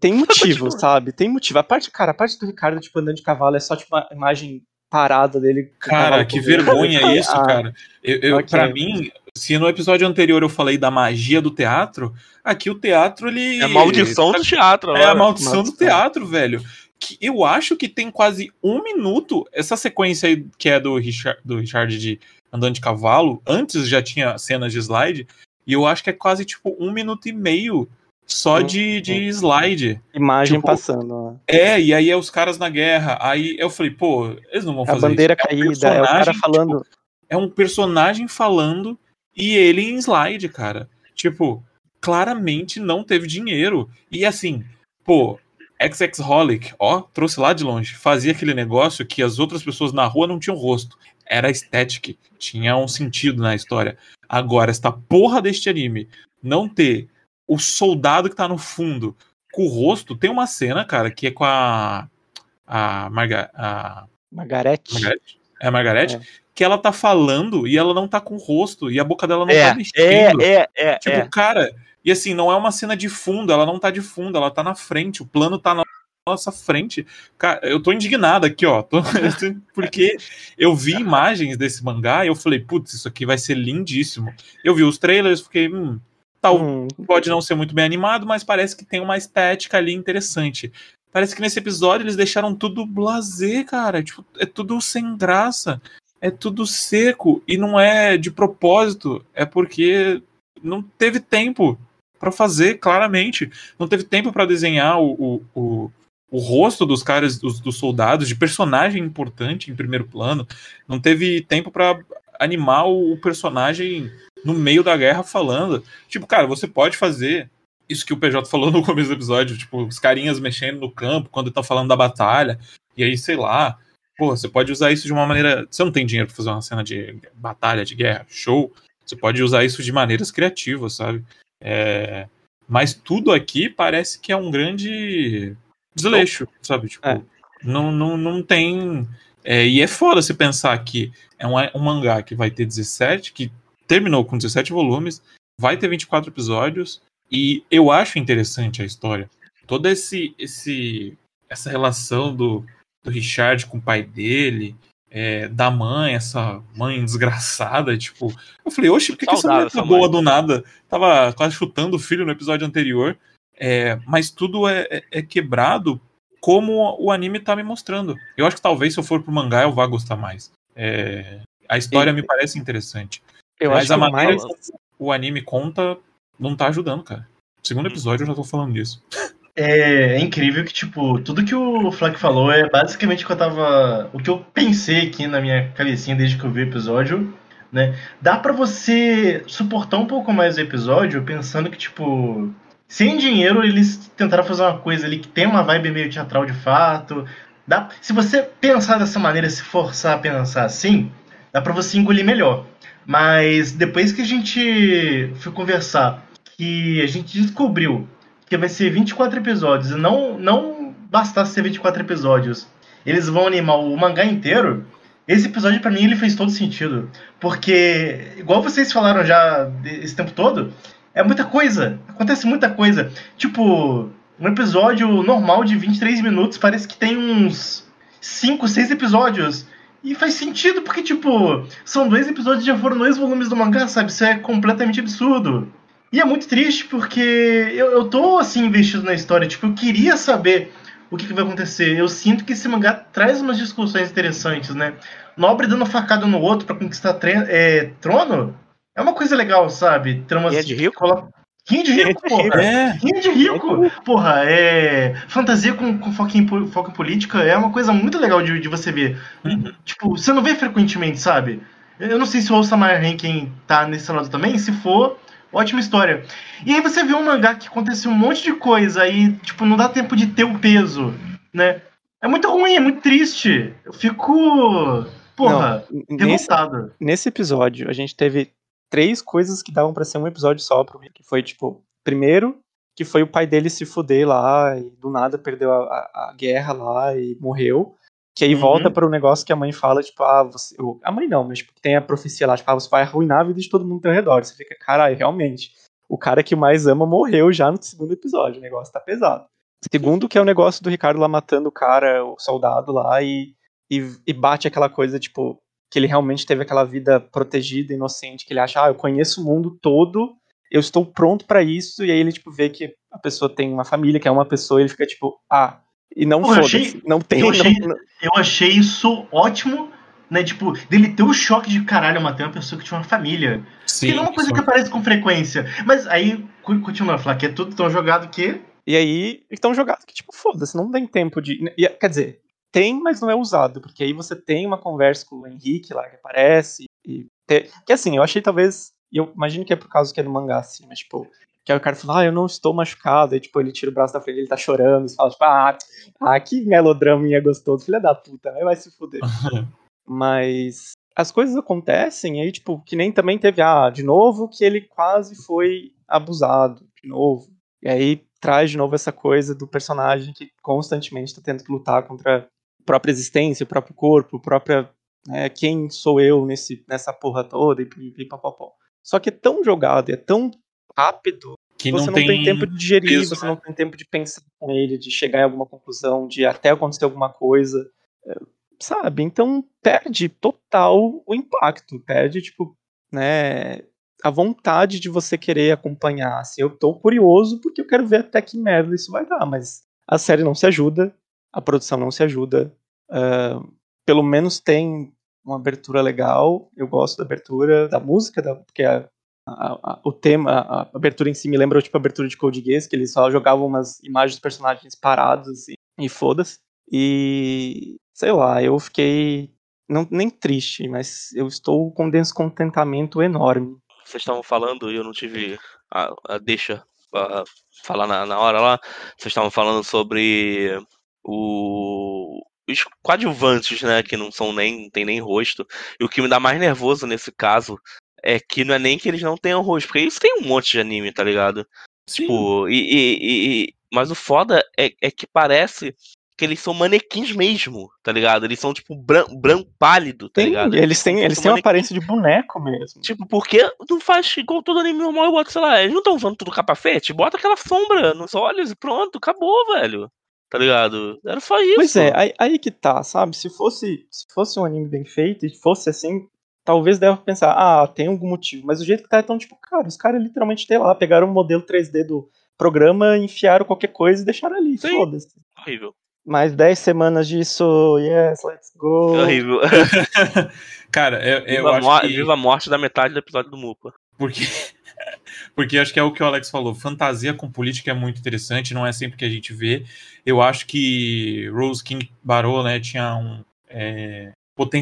Tem motivo, Continua. sabe? Tem motivo. A parte, cara, a parte do Ricardo, tipo, andando de cavalo é só, tipo, uma imagem parada dele. Cara, que vergonha isso, Ah, cara. Eu, eu, ok. Pra mim, se no episódio anterior eu falei da magia do teatro, aqui o teatro, ele. É a maldição do teatro, É a maldição do teatro, velho. Que eu acho que tem quase um minuto. Essa sequência aí que é do Richard, do Richard de andando de cavalo. Antes já tinha cenas de slide. E eu acho que é quase tipo um minuto e meio só Hum, de, de slide. Imagem tipo, passando. né? É, e aí é os caras na guerra. Aí eu falei, pô, eles não vão A fazer bandeira isso. É um caída, é o cara personagem, falando. tipo, é um personagem falando e ele em slide, cara. Tipo, claramente não teve dinheiro. E assim, pô, XX Holic, ó, trouxe lá de longe. Fazia aquele negócio que as outras pessoas na rua não tinham rosto. Era estética, tinha um sentido na história. Agora, esta porra deste anime não ter o soldado que tá no fundo com o rosto, tem uma cena, cara, que é com a. A, Marga, a Margarete. Margarete? É a Margarete? É. Que ela tá falando e ela não tá com o rosto e a boca dela não É, tá mexendo. é, é, tipo, é. cara, e assim, não é uma cena de fundo, ela não tá de fundo, ela tá na frente, o plano tá na nossa frente. Cara, eu tô indignado aqui, ó. tô- porque eu vi imagens desse mangá e eu falei, putz, isso aqui vai ser lindíssimo. Eu vi os trailers, fiquei, hum, tal, Hum, pode não ser muito bem animado, mas parece que tem uma estética ali interessante. Parece que nesse episódio eles deixaram tudo blasé, cara. Tipo, é tudo sem graça. É tudo seco. E não é de propósito. É porque não teve tempo pra fazer, claramente. Não teve tempo pra desenhar o, o, o, o rosto dos caras, dos, dos soldados, de personagem importante em primeiro plano. Não teve tempo pra animar o personagem no meio da guerra falando. Tipo, cara, você pode fazer isso que o PJ falou no começo do episódio, tipo, os carinhas mexendo no campo quando estão falando da batalha, e aí, sei lá, pô, você pode usar isso de uma maneira. Você não tem dinheiro pra fazer uma cena de batalha, de guerra, show. Você pode usar isso de maneiras criativas, sabe? É, Mas tudo aqui parece que é um grande desleixo, sabe? Tipo, É. não, não, não tem. é, e é foda se pensar que é um, um mangá que vai ter 17, que terminou com 17 volumes, vai ter 24 episódios, e eu acho interessante a história. Toda esse, esse, essa relação do, do Richard com o pai dele, é, da mãe, essa mãe desgraçada, tipo. Eu falei, oxe, por que, que essa mulher tá boa mãe. do nada? Tava quase chutando o filho no episódio anterior. É, mas tudo é, é- é quebrado como o anime tá me mostrando. Eu acho que talvez se eu for pro mangá eu vá gostar mais. É, a história E- me parece interessante. eu mas acho a maneira mais. o anime conta não tá ajudando, cara. Segundo episódio eu já tô falando disso. É, é incrível que, tipo, tudo que o Flack falou é basicamente o que eu tava. O que eu pensei aqui na minha cabecinha desde que eu vi o episódio, né? Dá pra você suportar um pouco mais o episódio pensando que, tipo, sem dinheiro eles tentaram fazer uma coisa ali que tem uma vibe meio teatral de fato. Dá, se você pensar dessa maneira, se forçar a pensar assim, dá pra você engolir melhor. Mas depois que a gente foi conversar, que a gente descobriu que vai ser 24 episódios e não, não bastasse ser 24 episódios, eles vão animar o mangá inteiro. Esse episódio pra mim ele fez todo sentido, porque igual vocês falaram já esse tempo todo, é muita coisa, acontece muita coisa. Tipo, um episódio normal de 23 minutos parece que tem uns 5, 6 episódios. E faz sentido, porque, tipo, são dois episódios já foram dois volumes do mangá, sabe? Isso é completamente absurdo. E é muito triste porque eu, eu tô, assim, investido na história. Tipo, eu queria saber o que, que vai acontecer. Eu sinto que esse mangá traz umas discussões interessantes, né? Nobre dando facada no outro pra conquistar tre- é, trono é uma coisa legal, sabe? Tramas E é de rico? Rinha de rico, porra! É, Rinha de rico! Porra, é. Fantasia com, com foco, em, foco em política é uma coisa muito legal de, de você ver. Uhum. Tipo, você não vê frequentemente, sabe? Eu não sei se o Osama Rankin tá nesse lado também. Se for, ótima história. E aí você vê um mangá que acontece um monte de coisa e, tipo, não dá tempo de ter o peso, né? É muito ruim, é muito triste. Eu fico. Porra, Não, nesse, revoltado. nesse episódio, a gente teve três coisas que davam pra ser um episódio só pro. Que foi, tipo, primeiro, que foi o pai dele se fuder lá e do nada perdeu a, a- a guerra lá e morreu. Que aí Uhum. volta para o negócio que a mãe fala, tipo, ah, você. A mãe não, mas tipo, tem a profecia lá, tipo, ah, você vai arruinar a vida de todo mundo ao teu redor. Você fica, caralho, realmente. O cara que mais ama morreu já no segundo episódio. O negócio tá pesado. Segundo, que é o negócio do Ricardo lá matando o cara, o soldado lá, e, e, e bate aquela coisa, tipo, que ele realmente teve aquela vida protegida, inocente, que ele acha, ah, eu conheço o mundo todo, eu estou pronto pra isso, e aí ele, tipo, vê que a pessoa tem uma família, que é uma pessoa, e ele fica, tipo, ah, e não foda-se, achei- não tem, eu achei- não- não- Eu achei isso ótimo, né? Tipo, dele ter o choque de caralho, eu matei uma pessoa que tinha uma família. sim. que não é uma coisa só- que aparece com frequência. Mas aí, continua a falar que é tudo tão jogado que. E aí, então jogado que, tipo, foda-se, não tem tempo de. e, Quer dizer, tem, mas não é usado, porque aí você tem uma conversa com o Henrique lá que aparece. E te- Que assim, eu achei talvez. E eu imagino que é por causa que é no mangá, assim, mas tipo. Que aí o cara fala, ah, eu não estou machucado. Aí, tipo, ele tira o braço da frente, ele tá chorando. E fala, tipo, ah, ah que melodraminha gostoso, filha da puta, aí vai se fuder. Mas as coisas acontecem, aí, tipo, que nem também teve, ah, de novo, que ele quase foi abusado, de novo. E aí traz de novo essa coisa do personagem que constantemente está tendo que lutar contra a própria existência, o próprio corpo, a própria. né, quem sou eu nesse, nessa porra toda e pipipipopopó. Só que é tão jogado, é tão rápido, que você não, não tem, tempo de digerir, você né? não tem tempo de pensar com ele, de chegar em alguma conclusão, de até acontecer alguma coisa. é, Sabe? Então perde total o impacto, perde, tipo, né, a vontade de você querer acompanhar. Assim, eu tô curioso porque eu quero ver até que merda isso vai dar, mas a série não se ajuda, a produção não se ajuda. ah, pelo menos tem uma abertura legal, eu gosto da abertura, da música, da, porque a, a- a- o tema, a, a abertura em si me lembra tipo a abertura de Code Geass, que eles só jogavam umas imagens dos personagens parados assim, e foda-se. E sei lá, eu fiquei não, nem triste, mas eu estou com um descontentamento enorme. Vocês estavam falando e eu não tive a, deixa pra falar na, na hora lá. Vocês estavam falando sobre o, os coadjuvantes, né? Que não são nem, tem nem rosto. E o que me dá mais nervoso nesse caso é que não é nem que eles não tenham rosto, porque isso tem um monte de anime, tá ligado? Sim. Tipo, e, e- e- mas o foda é, é que parece que eles são manequins mesmo, tá ligado? Eles são tipo branco, branco pálido, tá Tem- ligado? eles têm, eles têm uma aparência de boneco mesmo. Tipo, por que não faz igual todo anime normal e bota, sei lá, eles não estão usando tudo capafete? Bota aquela sombra nos olhos e pronto, acabou, velho. Tá ligado? Era só isso. Pois é, aí, aí que tá, sabe? Se fosse, se fosse um anime bem feito e fosse assim, talvez deva pensar, ah, tem algum motivo. Mas o jeito que tá é tão tipo, cara, os caras literalmente, sei lá, pegaram um modelo 3D do programa, enfiaram qualquer coisa e deixaram ali. Foda-se. Horrível. Mais 10 semanas disso, yes, let's go. Horrível. Cara, eu, eu viva, a acho que... viva a morte da metade do episódio do Mupa. Porque, porque acho que é o que o Alex falou. Fantasia com política é muito interessante, não é sempre que a gente vê. Eu acho que Rose King Barô, né, tinha um. é,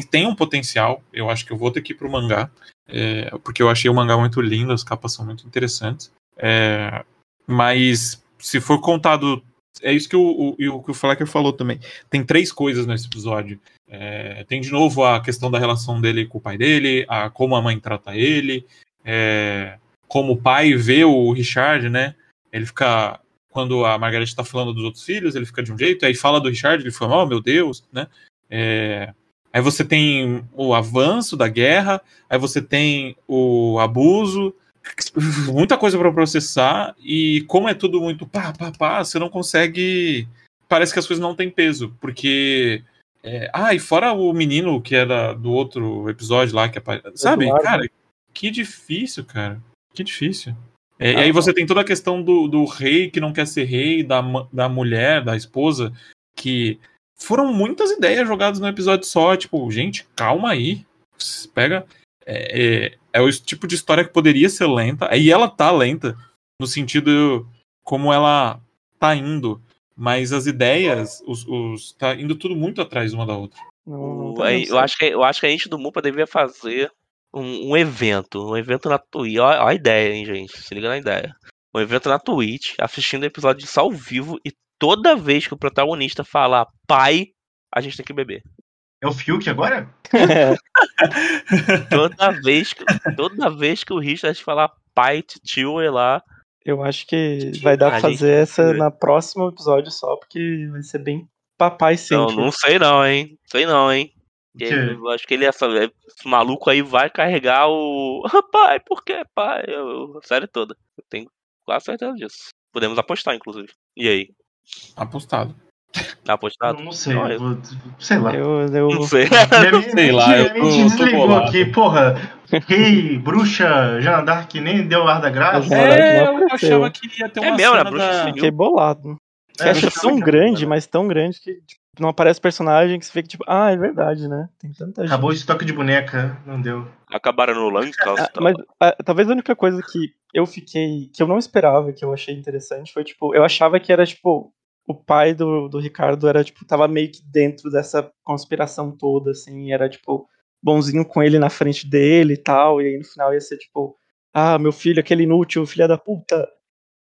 tem um potencial. Eu acho que eu vou ter que ir pro mangá. é, porque eu achei o mangá muito lindo, as capas são muito interessantes. É, mas se for contado. É isso que o, o, o que o Flecker falou também. Tem três coisas nesse episódio. É, tem de novo a questão da relação dele com o pai dele, a como a mãe trata ele, é, como o pai vê o Richard, né? Ele fica. Quando a Margaret está falando dos outros filhos, ele fica de um jeito, aí fala do Richard, ele fala, oh meu Deus, né? É, aí você tem o avanço da guerra, aí você tem o abuso, muita coisa para processar, e como é tudo muito pá, pá, pá, você não consegue. Parece que as coisas não têm peso, porque. É, ah, e fora o menino que era do outro episódio lá, que apare... Sabe, cara, que difícil, cara. Que difícil. É, e Ah, aí você tem toda a questão do, do rei que não quer ser rei, da, da mulher, da esposa, que foram muitas ideias jogadas no episódio só. Tipo, gente, calma aí. Pega. É, é, é o tipo de história que poderia ser lenta. E ela tá lenta, no sentido como ela tá indo. Mas as ideias, os, os, tá indo tudo muito atrás uma da outra. Não, não tá eu, acho que, eu acho que a gente do Mupa devia fazer um, um evento. Um evento na Twitch. Ó, ó a ideia, hein, gente. Se liga na ideia. Um evento na Twitch, assistindo o episódio disso ao vivo, e toda vez que o protagonista falar pai, a gente tem que beber. É o Fiuk agora? Toda vez que, toda vez que o Richard falar pai, tio, é lá. Eu acho que vai dar pra fazer essa na próximo episódio só, porque vai ser bem papai Não, sempre. não sei não, hein? Sei não, hein? Eu acho que ele essa, esse maluco aí vai carregar o. pai, por que pai? Eu, a série toda. Eu tenho quase certeza disso. Podemos apostar, inclusive. E aí? Apostado. Tá apostado? Não sei, Não, eu- vou- sei lá. Eu, eu, Não sei. Minha, minha, Sei lá, eu minha tô- mente desligou aqui, porra. Rei, bruxa, Jean d'Arc nem deu ar da graça. É, não eu achava que ia ter uma É mesmo, cena né? Bruxa da... fiquei bolado. Você É, acha tão grande, cara. mas tão grande que tipo, não aparece personagem que você fica tipo, ah, é verdade, né? Tem tanta gente. Acabou o estoque de boneca, não deu. Acabaram no Lance Ah, mas ah, talvez a única coisa que eu fiquei. que eu não esperava, que eu achei interessante, foi tipo, eu achava que era tipo. O pai do, do Ricardo era, tipo, tava meio que dentro dessa conspiração toda, assim, era, tipo, bonzinho com ele na frente dele e tal, e aí no final ia ser, tipo, ah, meu filho, aquele inútil, filha da puta.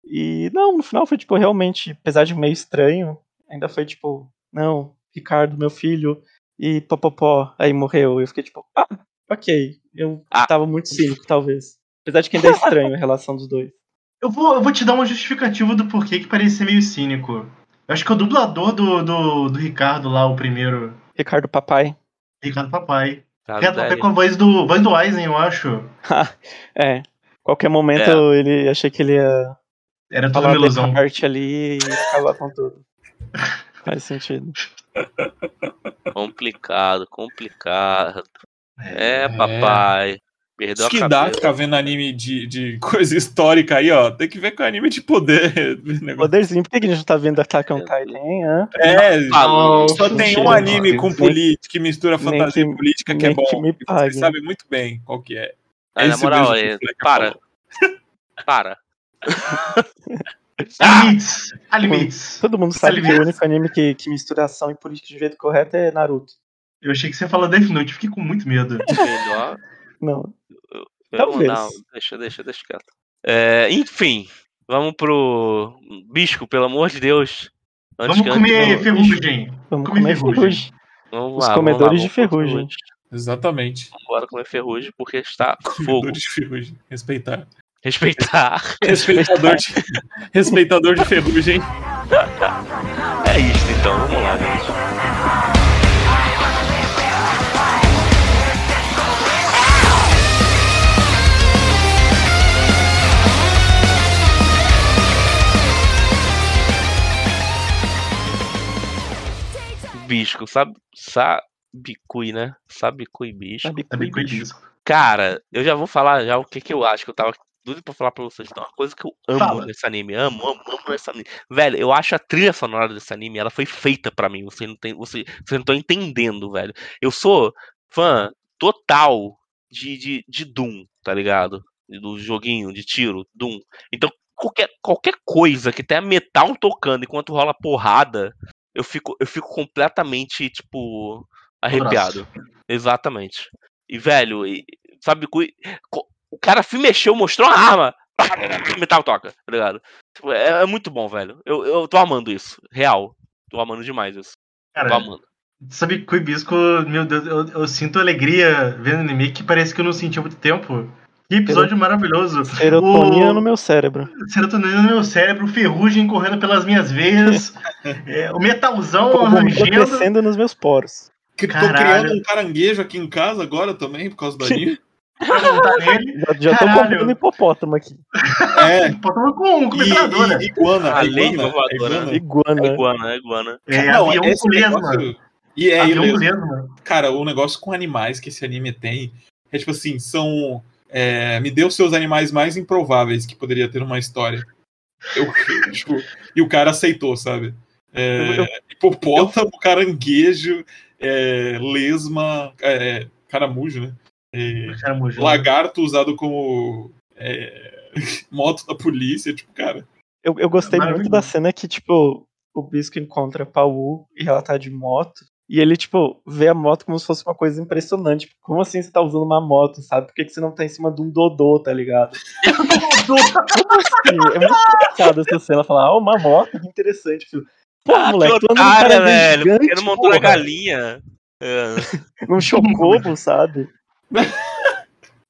E não, no final foi, tipo, realmente, apesar de meio estranho, ainda foi, tipo, não, Ricardo, meu filho, e popopó, aí morreu. Eu fiquei, tipo, ah, ok, eu Ah. tava muito cínico, talvez. Apesar de que ainda é estranho a relação dos dois. Eu vou, eu vou te dar uma justificativa do porquê que parece ser meio cínico. Eu acho que o dublador do, do, do Ricardo lá, o primeiro. Ricardo Papai. Ricardo Papai. Tá, Ricardo Papai com a voz do, voz do Eisen, eu acho. é. Qualquer momento ele achei que ele ia Era tudo uma ilusão. parte ali e acabar com tudo. Faz sentido. Complicado, complicado. É, papai. Perdeu Isso a que dá ficar vendo anime de, de coisa histórica aí, ó. Tem que ver com anime de poder. Poderzinho, por que a gente não tá vendo Attack on Titan, hein? É, Falou. só tem um anime com política que mistura fantasia que- e política que é bom. que me Você sabe muito bem qual que é. Ah, na Esse moral, é, para. Para. Há limites. Há limites. Todo mundo sabe que o único anime que, que mistura ação e política de jeito correto é Naruto. Eu achei que você ia falar Death Note, fiquei com muito medo. Melhor. Não. Talvez. Não, deixa, deixa, deixa quieto. É, enfim, vamos pro. Bisco, pelo amor de Deus. Antes Vamos comer antes- ferrugem. Vamos Comer comer ferrugem. ferrugem. Vamos Os lá, comedores vamos lá, de vamos ferrugem. Exatamente. Bora comer ferrugem porque está fogo. Comedor de ferrugem. Respeitar. Respeitar. Respeitador de, respeitador de ferrugem. É isso então, vamos lá, gente. Bisco, sabe, sabe cui, né? Sabe cui bisco. Coisa disso. Cara, eu já vou falar já o que que eu acho, que eu tava tudo pra falar pra vocês. Então, uma coisa que eu amo Fala. nesse anime, amo, amo, amo nesse anime. Velho, eu acho a trilha sonora desse anime, ela foi feita pra mim. Você não tem, você, você não tá entendendo, velho. Eu sou fã total de, de, de Doom, tá ligado? Do joguinho de tiro, Doom. Então, qualquer, qualquer coisa que tenha metal tocando enquanto rola porrada, eu fico, eu fico completamente, tipo, arrepiado. Exatamente. E, velho, e- sabe, o cara se mexeu, mostrou a arma, metal toca, tá ligado? Tipo, é, é muito bom, velho. Eu, eu tô amando isso. Real. Tô amando demais isso. Tô Cara, amando. sabe que o Hibisco, meu Deus, eu, eu sinto alegria vendo anime que parece que eu não senti há muito tempo. Que episódio maravilhoso. Serotonina O- no meu cérebro. Serotonina no meu cérebro, ferrugem correndo pelas minhas veias, é, o metalzão arranjando. crescendo nos meus poros. Que tô criando um caranguejo aqui em casa agora também, por causa do anime. nele. Já, já tô comprando hipopótamo aqui. É. Tomar com, com E, metralhadora. e, iguana. A iguana, iguana. né? Iguana. É iguana, é iguana. É, Não, avião esse com lesma. E é avião com lesma. Cara, o negócio com animais que esse anime tem é tipo assim, são. é, me dê os seus animais mais improváveis que poderia ter uma história. Eu, tipo, e o cara aceitou, sabe? é, hipopótamo, caranguejo, é, lesma, é, caramujo, né? É, lagarto usado como é, moto da polícia, tipo, cara. Eu, eu gostei muito Maravilhoso. da cena que, tipo, o Bisco encontra a Paul e ela tá de moto. E ele, tipo, vê a moto como se fosse uma coisa impressionante. Tipo, como assim você tá usando uma moto, sabe? Por que, que você não tá em cima de um Dodô, tá ligado? Como assim? É muito engraçado essa cena. Falar, ah, uma moto, que interessante. Filho. Pô, Ah, moleque, que cara velho. gigante, Porque não montou na porra. galinha. É. Num chocobo, sabe?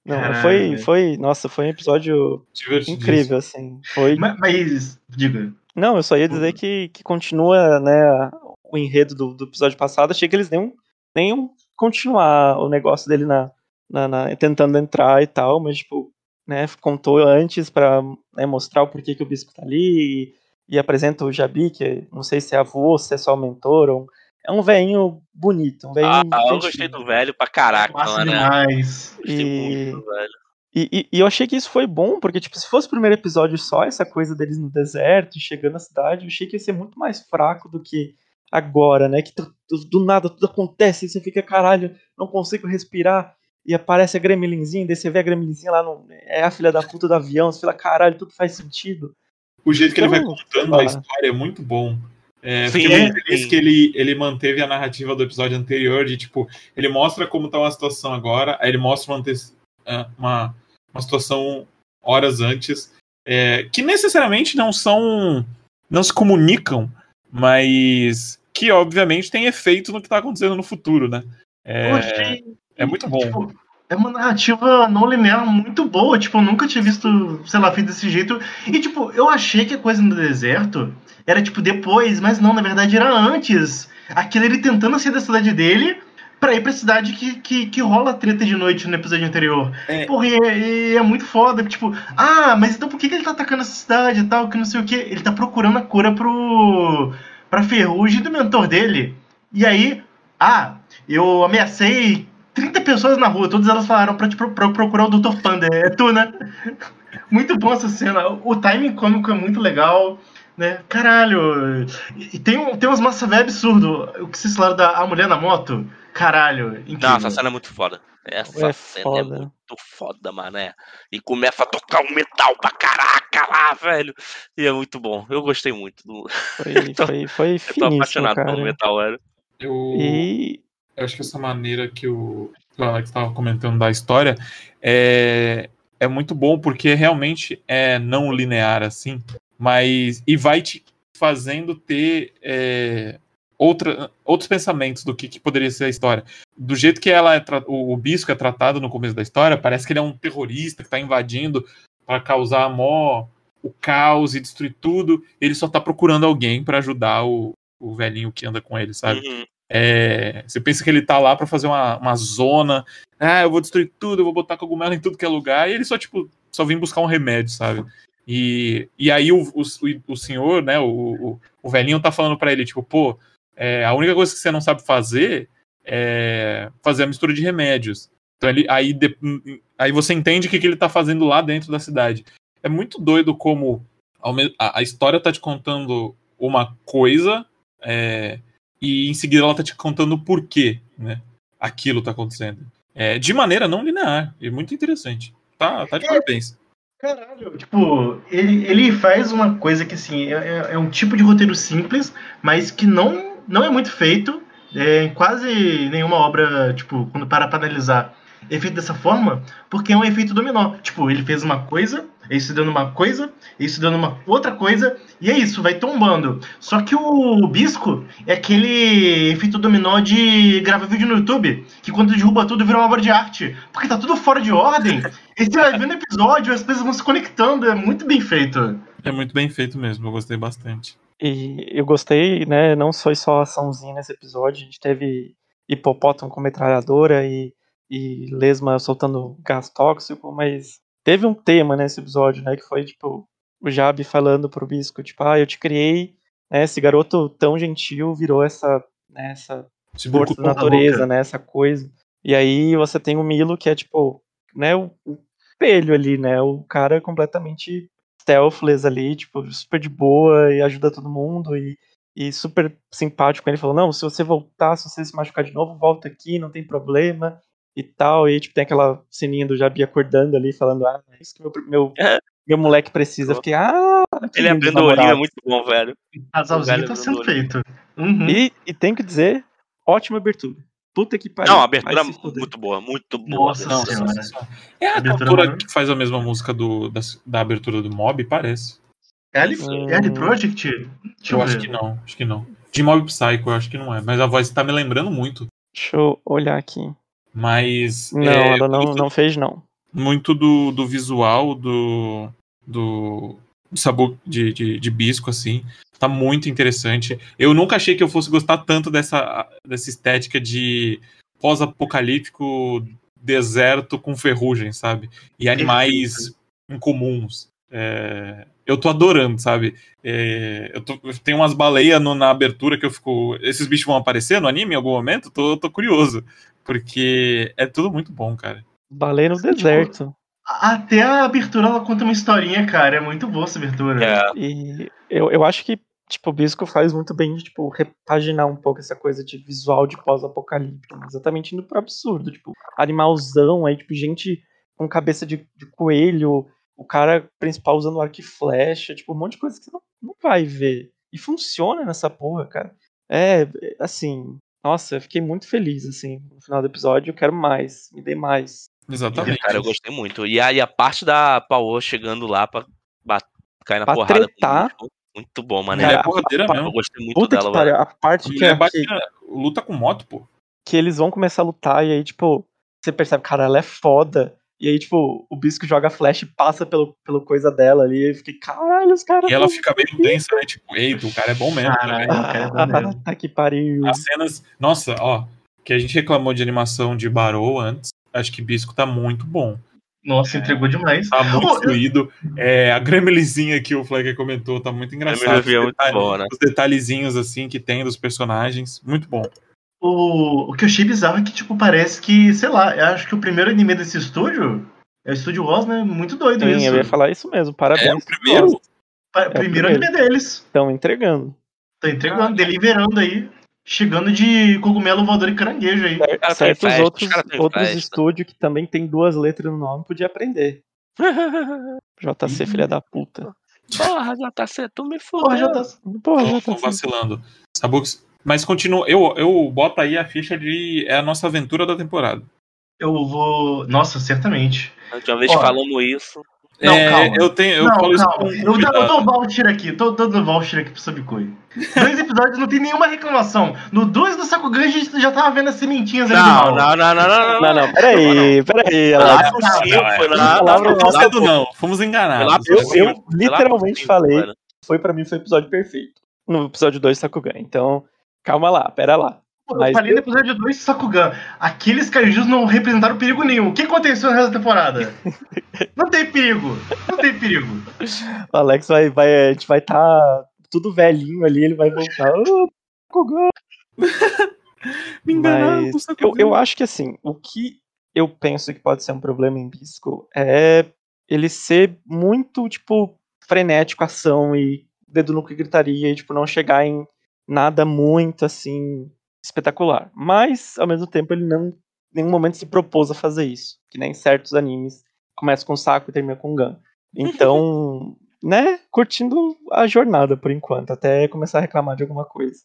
Não, Caralho, foi, foi, nossa, foi um episódio incrível, assim. Foi Mas, mas, diga. Não, eu só ia dizer que, que continua, né, o enredo do, do episódio passado. Achei que eles nem, nem iam continuar o negócio dele na, na, na- tentando entrar e tal, mas, tipo, né, contou antes pra né, mostrar o porquê que o Bisco tá ali e, e apresenta o Jabi, que não sei se é avô, se é só mentor, ou é um velhinho bonito, um velhinho Ah, eu gostei do velho pra caraca, Massa né? demais. Gostei E- muito do velho. E, e- e eu achei que isso foi bom, porque, tipo, se fosse o primeiro episódio só, essa coisa deles no deserto, e chegando na cidade, eu achei que ia ser muito mais fraco do que agora, né? Que tu- tu- do nada tudo acontece e você fica, caralho, não consigo respirar. E aparece a Gremlinzinha, daí você vê a Gremlinzinha lá, no, é a filha da puta do avião, você fala, caralho, tudo faz sentido. O jeito que ele vai Então, contando a história é muito bom. É, Sim, fiquei muito feliz sim. que ele, ele manteve a narrativa do episódio anterior, de tipo, ele mostra como tá uma situação agora, aí ele mostra uma, ah, uma, uma situação horas antes, é, que necessariamente não são. não se comunicam, mas que obviamente tem efeito no que tá acontecendo no futuro, né? É, achei, é muito bom. tipo, é uma narrativa não linear muito boa. Tipo, eu nunca tinha visto, sei lá, feito desse jeito. E, tipo, eu achei que a coisa no deserto era, tipo, depois, mas não, na verdade era antes. Aquilo ele tentando sair da cidade dele pra ir pra cidade que, que, que rola treta de noite no episódio anterior. É. Porra, e é, e é muito foda. Tipo, ah, mas então por que, que ele tá atacando essa cidade e tal, que não sei o que? Ele tá procurando a cura pro. pra ferrugem do mentor dele. E aí, ah, eu ameacei 30 pessoas na rua, todas elas falaram pra, te pro- pra procurar o Dr. Panda. É tu, né? Muito bom essa cena. O timing cômico é muito legal. Né? Caralho. E tem, um, tem umas massa velha absurdo. O que vocês falaram da a mulher na moto? Caralho. Incrível. Não, essa cena é muito foda. Essa É cena é foda. muito foda, mané. E começa a tocar um metal pra caraca lá, velho. E é muito bom. Eu gostei muito. Do... Foi, Tô- foi, foi Eu tô apaixonado pelo metal, velho. Eu, E eu acho que essa maneira que o, que o Alex estava comentando da história é, é muito bom porque realmente é não linear assim, mas e vai te fazendo ter é, outra, outros pensamentos do que, que poderia ser a história. Do jeito que ela é o, o Bisco é tratado no começo da história, parece que ele é um terrorista que está invadindo para causar mó o caos e destruir tudo. Ele só tá procurando alguém para ajudar o, o velhinho que anda com ele, sabe? Uhum. É, você pensa que ele tá lá pra fazer uma, uma zona. Ah, eu vou destruir tudo, eu vou botar cogumelo em tudo que é lugar. E ele só, tipo, só vem buscar um remédio, sabe? E, e aí o, o, o senhor, né, o, o, velhinho tá falando pra ele, tipo, pô, é, a única coisa que você não sabe fazer é fazer a mistura de remédios. Então ele, aí, de- aí você entende o que, que ele tá fazendo lá dentro da cidade. É muito doido como a, a história tá te contando uma coisa é, e em seguida ela tá te contando o porquê, né? Aquilo tá acontecendo. É, de maneira não linear. E muito interessante. Tá, tá de É. parabéns. Caralho, tipo, ele, ele faz uma coisa que, assim, é, é- é um tipo de roteiro simples, mas que não, não é muito feito. É, em quase nenhuma obra, tipo, quando para pra analisar, é feito dessa forma, porque é um efeito dominó. Tipo, ele fez uma coisa, isso dando uma coisa, isso dando uma outra coisa, e é isso, vai tombando. Só que o Bisco é aquele efeito dominó de gravar vídeo no YouTube, que quando derruba tudo vira uma obra de arte, porque tá tudo fora de ordem. E você vai vendo o episódio, as coisas vão se conectando, é muito bem feito. É muito bem feito mesmo, eu gostei bastante. E eu gostei, né? Não foi só açãozinha nesse episódio, a gente teve hipopótamo com metralhadora e, e lesma soltando gás tóxico, mas teve um tema nesse episódio, né? Que foi tipo o Jab falando pro Bisco, tipo, ah, eu te criei, né? Esse garoto tão gentil virou essa, né, essa Se força da natureza, né? Essa coisa. E aí você tem o Milo, que é tipo, né, o espelho ali, né? O cara completamente stealthless ali, tipo, super de boa e ajuda todo mundo. E, e super simpático. Ele falou: Não, se você voltar, se você se machucar de novo, volta aqui, não tem problema e tal. E aí, tipo, tem aquela ceninha do Jabi acordando ali, falando: Ah, é isso que meu, meu, É. meu moleque precisa. Eu fiquei: Ah, que Ele abrindo o olhinho é namorado." muito bom, velho. Casalzinho tá do sendo feito. Uhum. E, e tenho que dizer: ótima abertura. Puta que pariu. Não, a abertura é muito boa, muito boa. Nossa Não, Senhora. É a Abertura cantora que faz a mesma música do, da, da abertura do Mob? Parece. É Ali, Hum. é Ali Project? Deixa Eu eu acho que não, acho que não. De Mob Psycho, eu acho que não é. Mas a voz tá me lembrando muito. Deixa eu olhar aqui. Mas. Não, é, ela não, muito, não fez, não. muito do, do visual do. do. do sabor de, de, de bisco, assim. Tá muito interessante. Eu nunca achei que eu fosse gostar tanto dessa, dessa estética de pós-apocalíptico deserto com ferrugem, sabe? E animais incomuns. É, eu tô adorando, sabe? É, eu, tô, tenho umas baleias no- na abertura que eu fico. Esses bichos vão aparecer no anime em algum momento? Tô, tô curioso. Porque é tudo muito bom, cara. Baleia no Tipo, deserto. Até a abertura ela conta uma historinha, cara. É muito boa essa abertura. É, E eu, eu acho que, tipo, o Bisco faz muito bem de, tipo, repaginar um pouco essa coisa de visual de pós-apocalíptico. Exatamente indo pro absurdo. Tipo, animalzão, aí, tipo, gente com cabeça de, de coelho, o cara principal usando arco e flecha, tipo, um monte de coisa que você não, não vai ver. E funciona nessa porra, cara. É, assim, nossa, eu fiquei muito feliz, assim, no final do episódio. Eu quero mais, me dê mais. Exatamente. cara, eu gostei muito. E aí a parte da Paola chegando lá pra cair na Pra porrada. tretar. Muito bom, mano. Ela Cara, é porradeira a- Eu mesmo. gostei muito Puta dela, que pariu, velho. a parte que, mulher que, luta com moto, pô. que eles vão começar a lutar e aí, tipo, você percebe, cara, ela é foda. E aí, tipo, o Bisco joga flash e passa pelo, pelo coisa dela ali. E eu fiquei, caralho, os caras. E ela fica meio tensa, né? Tipo, eita, o cara é bom mesmo. Caralho. né? cara, é bom mesmo. Ah, tá que pariu. As cenas. Nossa, ó. Que a gente reclamou de animação de Barou antes. Acho que Bisco tá muito bom. Nossa, entregou demais. Tá muito Oh, fluido. É, a Gremlinzinha que o Flecker comentou tá muito engraçado. É Os muito detalhes- boa, né? Os detalhezinhos assim que tem dos personagens. Muito bom. O, o que eu achei bizarro é que, tipo, parece que, sei lá, eu acho que o primeiro anime desse estúdio é o Estúdio Oz, né? Muito doido Sim, isso. eu ia falar isso mesmo. É Parabéns. o primeiro. Pa- o primeiro primeiro. anime deles. Estão entregando. Tá entregando, deliverando aí. Chegando de cogumelo voador e caranguejo aí. Cara Certos festa, outros, outros estúdios que também tem duas letras no nome podia aprender. JC, filha da puta. Porra, JC, tu me Porra, tá. Porra, Tão, tão JC. vacilando. Sabucos. Mas continua. Eu, eu boto aí a ficha de. É a nossa aventura da temporada. Eu vou. Nossa, certamente. A última vez Ó. falamos isso. Não, É, calma. Eu tenho. Eu não, falo isso calma. com Eu, dou- eu voucher aqui. Tô dando voucher aqui pro Subcoi. Dois episódios não tem nenhuma reclamação. No 2 do Sakugan a gente já tava vendo as sementinhas ali Não, não, não, não, não. Não, não, peraí, peraí. Lá não, 5, não, é. foi lá. Palavra lá pro- Fomos enganados. eu, literalmente falei, foi pra mim foi o episódio perfeito. No episódio 2 Sakugan. Então, calma lá, pera lá. Eu falei eu- no episódio 2 do Sakugan. Aqueles kaijus não representaram perigo nenhum. O que aconteceu no resto da temporada? não tem perigo. Não tem perigo. O Alex vai, vai, a gente vai estar tudo velhinho ali, ele vai voltar. "Ô, Sakugan." Me enganaram, Mas Sakugan. eu, eu acho que assim, o que eu penso que pode ser um problema em Bisco é ele ser muito, tipo, frenético, ação e dedo no que gritaria e, tipo, não chegar em nada muito, assim, espetacular. Mas, ao mesmo tempo, ele não, em nenhum momento se propôs a fazer isso. Que nem certos animes começa com saco e termina com gun. Então, né, curtindo a jornada por enquanto, até começar a reclamar de alguma coisa.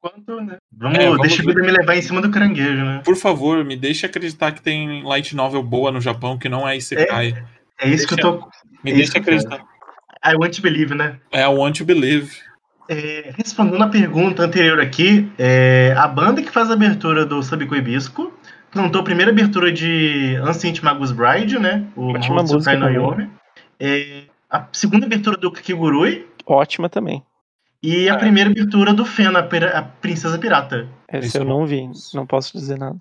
Quanto, né? Vamos, É, vamos deixa a vida me levar em cima do caranguejo, né? Por favor, me deixe acreditar que tem light novel boa no Japão que não é Isekai. É isso que eu tô. Me é cara. acreditar. I want to believe, né? É I want to believe. É, respondendo a pergunta anterior aqui, é, a banda que faz a abertura do Sabico Hibisco cantou a primeira abertura de Ancient Magus Bride, né? O Ótima Mahou música. É, a segunda abertura do Kakigurui Ótima também. e a É. primeira abertura do Fena, a Princesa Pirata. Essa eu é não vi, não posso dizer nada.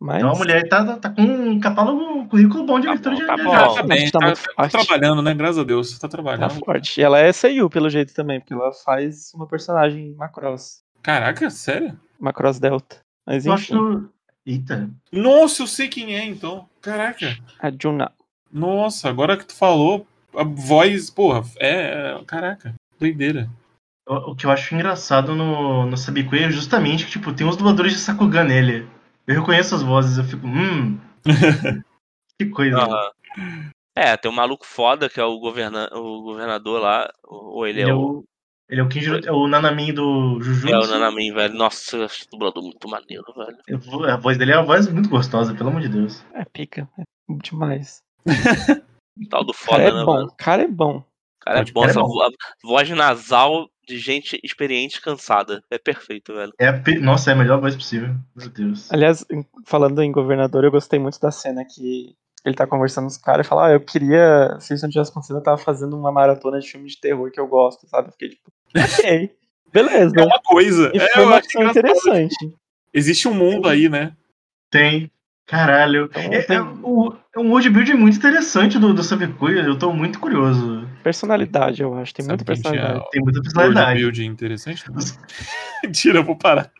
Mas Então a mulher tá, tá com um catálogo, um currículo bom de Tá abertura bom, de tá bom. de- Tá bem, tá tá, tá trabalhando, né? Graças a Deus, tá tá trabalhando. forte. E ela é Seiyu, pelo jeito também, porque ela faz uma personagem Macross. Caraca, sério? Macross Delta. Mas Eu enfim, acho. Eita. Nossa, eu sei quem é, então. Caraca. a Juna. Nossa, agora que tu falou, a voz, porra, é. Caraca, doideira. O, o que eu acho engraçado no, no Sabikui é justamente que, tipo, tem os dubladores de Sakugan nele. Eu reconheço as vozes, eu fico, hum. que coisa. É, tem um maluco foda que é o, governa o governador lá, ou ele, Ele é é o. ele é o Kinjiro, é o Nanamin do Jujutsu. É o Nanamin, velho. Nossa, eu acho dublador muito maneiro, velho. A voz dele é uma voz muito gostosa, pelo amor de Deus. É pica. É demais. Tal do O foda, cara é né, bom. mano? Cara é bom. O cara é bom, crer, essa é bom. voz nasal de gente experiente e cansada. É perfeito, velho. É pe- Nossa, é a melhor voz possível. Meu Deus. Aliás, falando em governador, eu gostei muito da cena que ele tá conversando com os caras e fala, ah, eu queria, se isso não tivesse acontecido, eu tava fazendo uma maratona de filme de terror que eu gosto, sabe? Eu Fiquei tipo, ok, beleza. É uma coisa. É, eu acho Informação engraçado. interessante. Existe um mundo aí, né? Tem. Caralho. Então, É, tem é, o- é um world building muito interessante do, do Sabikuya. Eu tô muito curioso. personalidade, eu acho. Tem muita Sabe tinha personalidade. Tem muita World personalidade. building interessante? Não. Mentira, eu vou parar.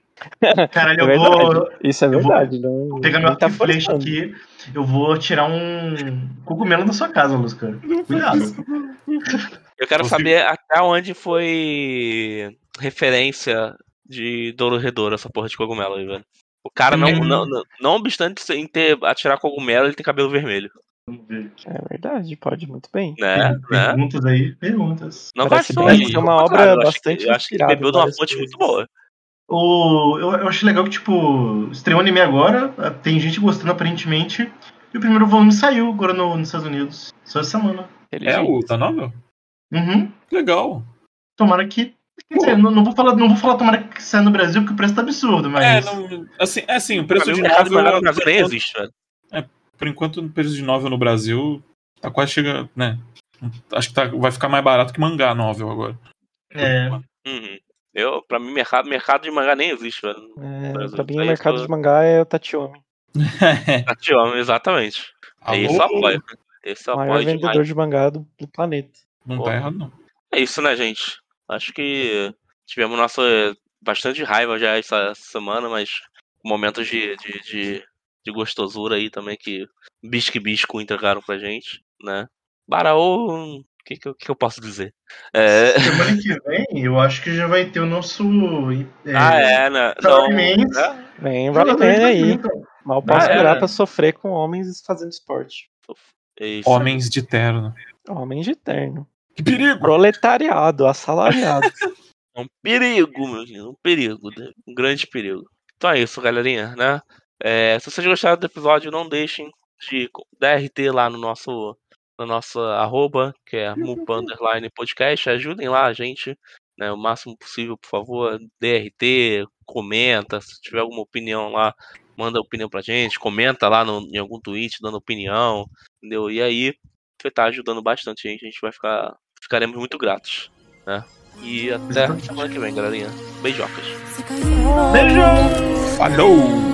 Caralho, É eu vou, verdade. Isso é eu vou verdade. não, vou pegar meu tá flecha aqui. Eu vou tirar um cogumelo da sua casa, Luz, cara. Cuidado. Eu quero Você- saber até onde foi referência de Dororedor, essa porra de cogumelo aí, velho. O cara, não, Hum. não, não, não obstante em ter atirar cogumelo, ele tem cabelo vermelho. Vamos ver. É verdade, pode muito bem. Né? né? Perguntas aí, perguntas. Não Parece vai ser uma obra bastante Eu acho que inspirada em bebeu de uma fonte muito boa. O, eu, eu acho legal que, tipo, estreou o anime agora, tem gente gostando aparentemente, e o primeiro volume saiu agora no- nos Estados Unidos. Só essa semana. É o novel? Uhum. Legal. Tomara que. Quer dizer, não, não vou falar, não vou falar tomara que saia no Brasil, porque o preço tá absurdo, É, mas. não, assim, é assim, o preço de o mercado novel. no Brasil nem por, existe, velho. enquanto, por enquanto, o preço de novel no Brasil tá quase chegando, né? Acho que tá- vai ficar mais barato que mangá novel agora. É. Uhum. Eu, pra mim, mercado, mercado de mangá nem existe, velho. É, Brasil, pra mim, é o mercado isso. de mangá é o Tatiomi. Amo, exatamente. É isso Alô? apoia. Esse O maior apoia vendedor demais. de mangá do, do planeta. Não Porra. tá errado, não. É isso, né, gente? Acho que tivemos nossa bastante raiva já essa semana, mas momentos de, de, de, de gostosura aí também que Bisque e Bisco entregaram pra gente, né? Baraô, o que, que, eu- que eu posso dizer? É... Semana que vem, eu acho que já vai ter o nosso. É, Ah, é, né? Não, Salaryman. é? Vem de aí. badminton. Mal posso Ah, é, esperar né? pra sofrer com homens fazendo esporte. É isso. Homens de terno. Homens de terno. Que perigo! Proletariado, assalariado. É um perigo, meu querido, um perigo, né? um grande perigo. Então é isso, galerinha, né? É, se vocês gostaram do episódio, não deixem de dar RT lá no nosso na nossa arroba, que é Mupa Underline Podcast. Ajudem lá a gente, né? O máximo possível, por favor. DRT, comenta. Se tiver alguma opinião lá, manda opinião pra gente. Comenta lá no, em algum tweet dando opinião. Entendeu? E aí, vai estar ajudando bastante a gente. A gente vai ficar. Ficaremos muito gratos. Né? E até semana que vem, galerinha. Beijocas. Beijo! Falou!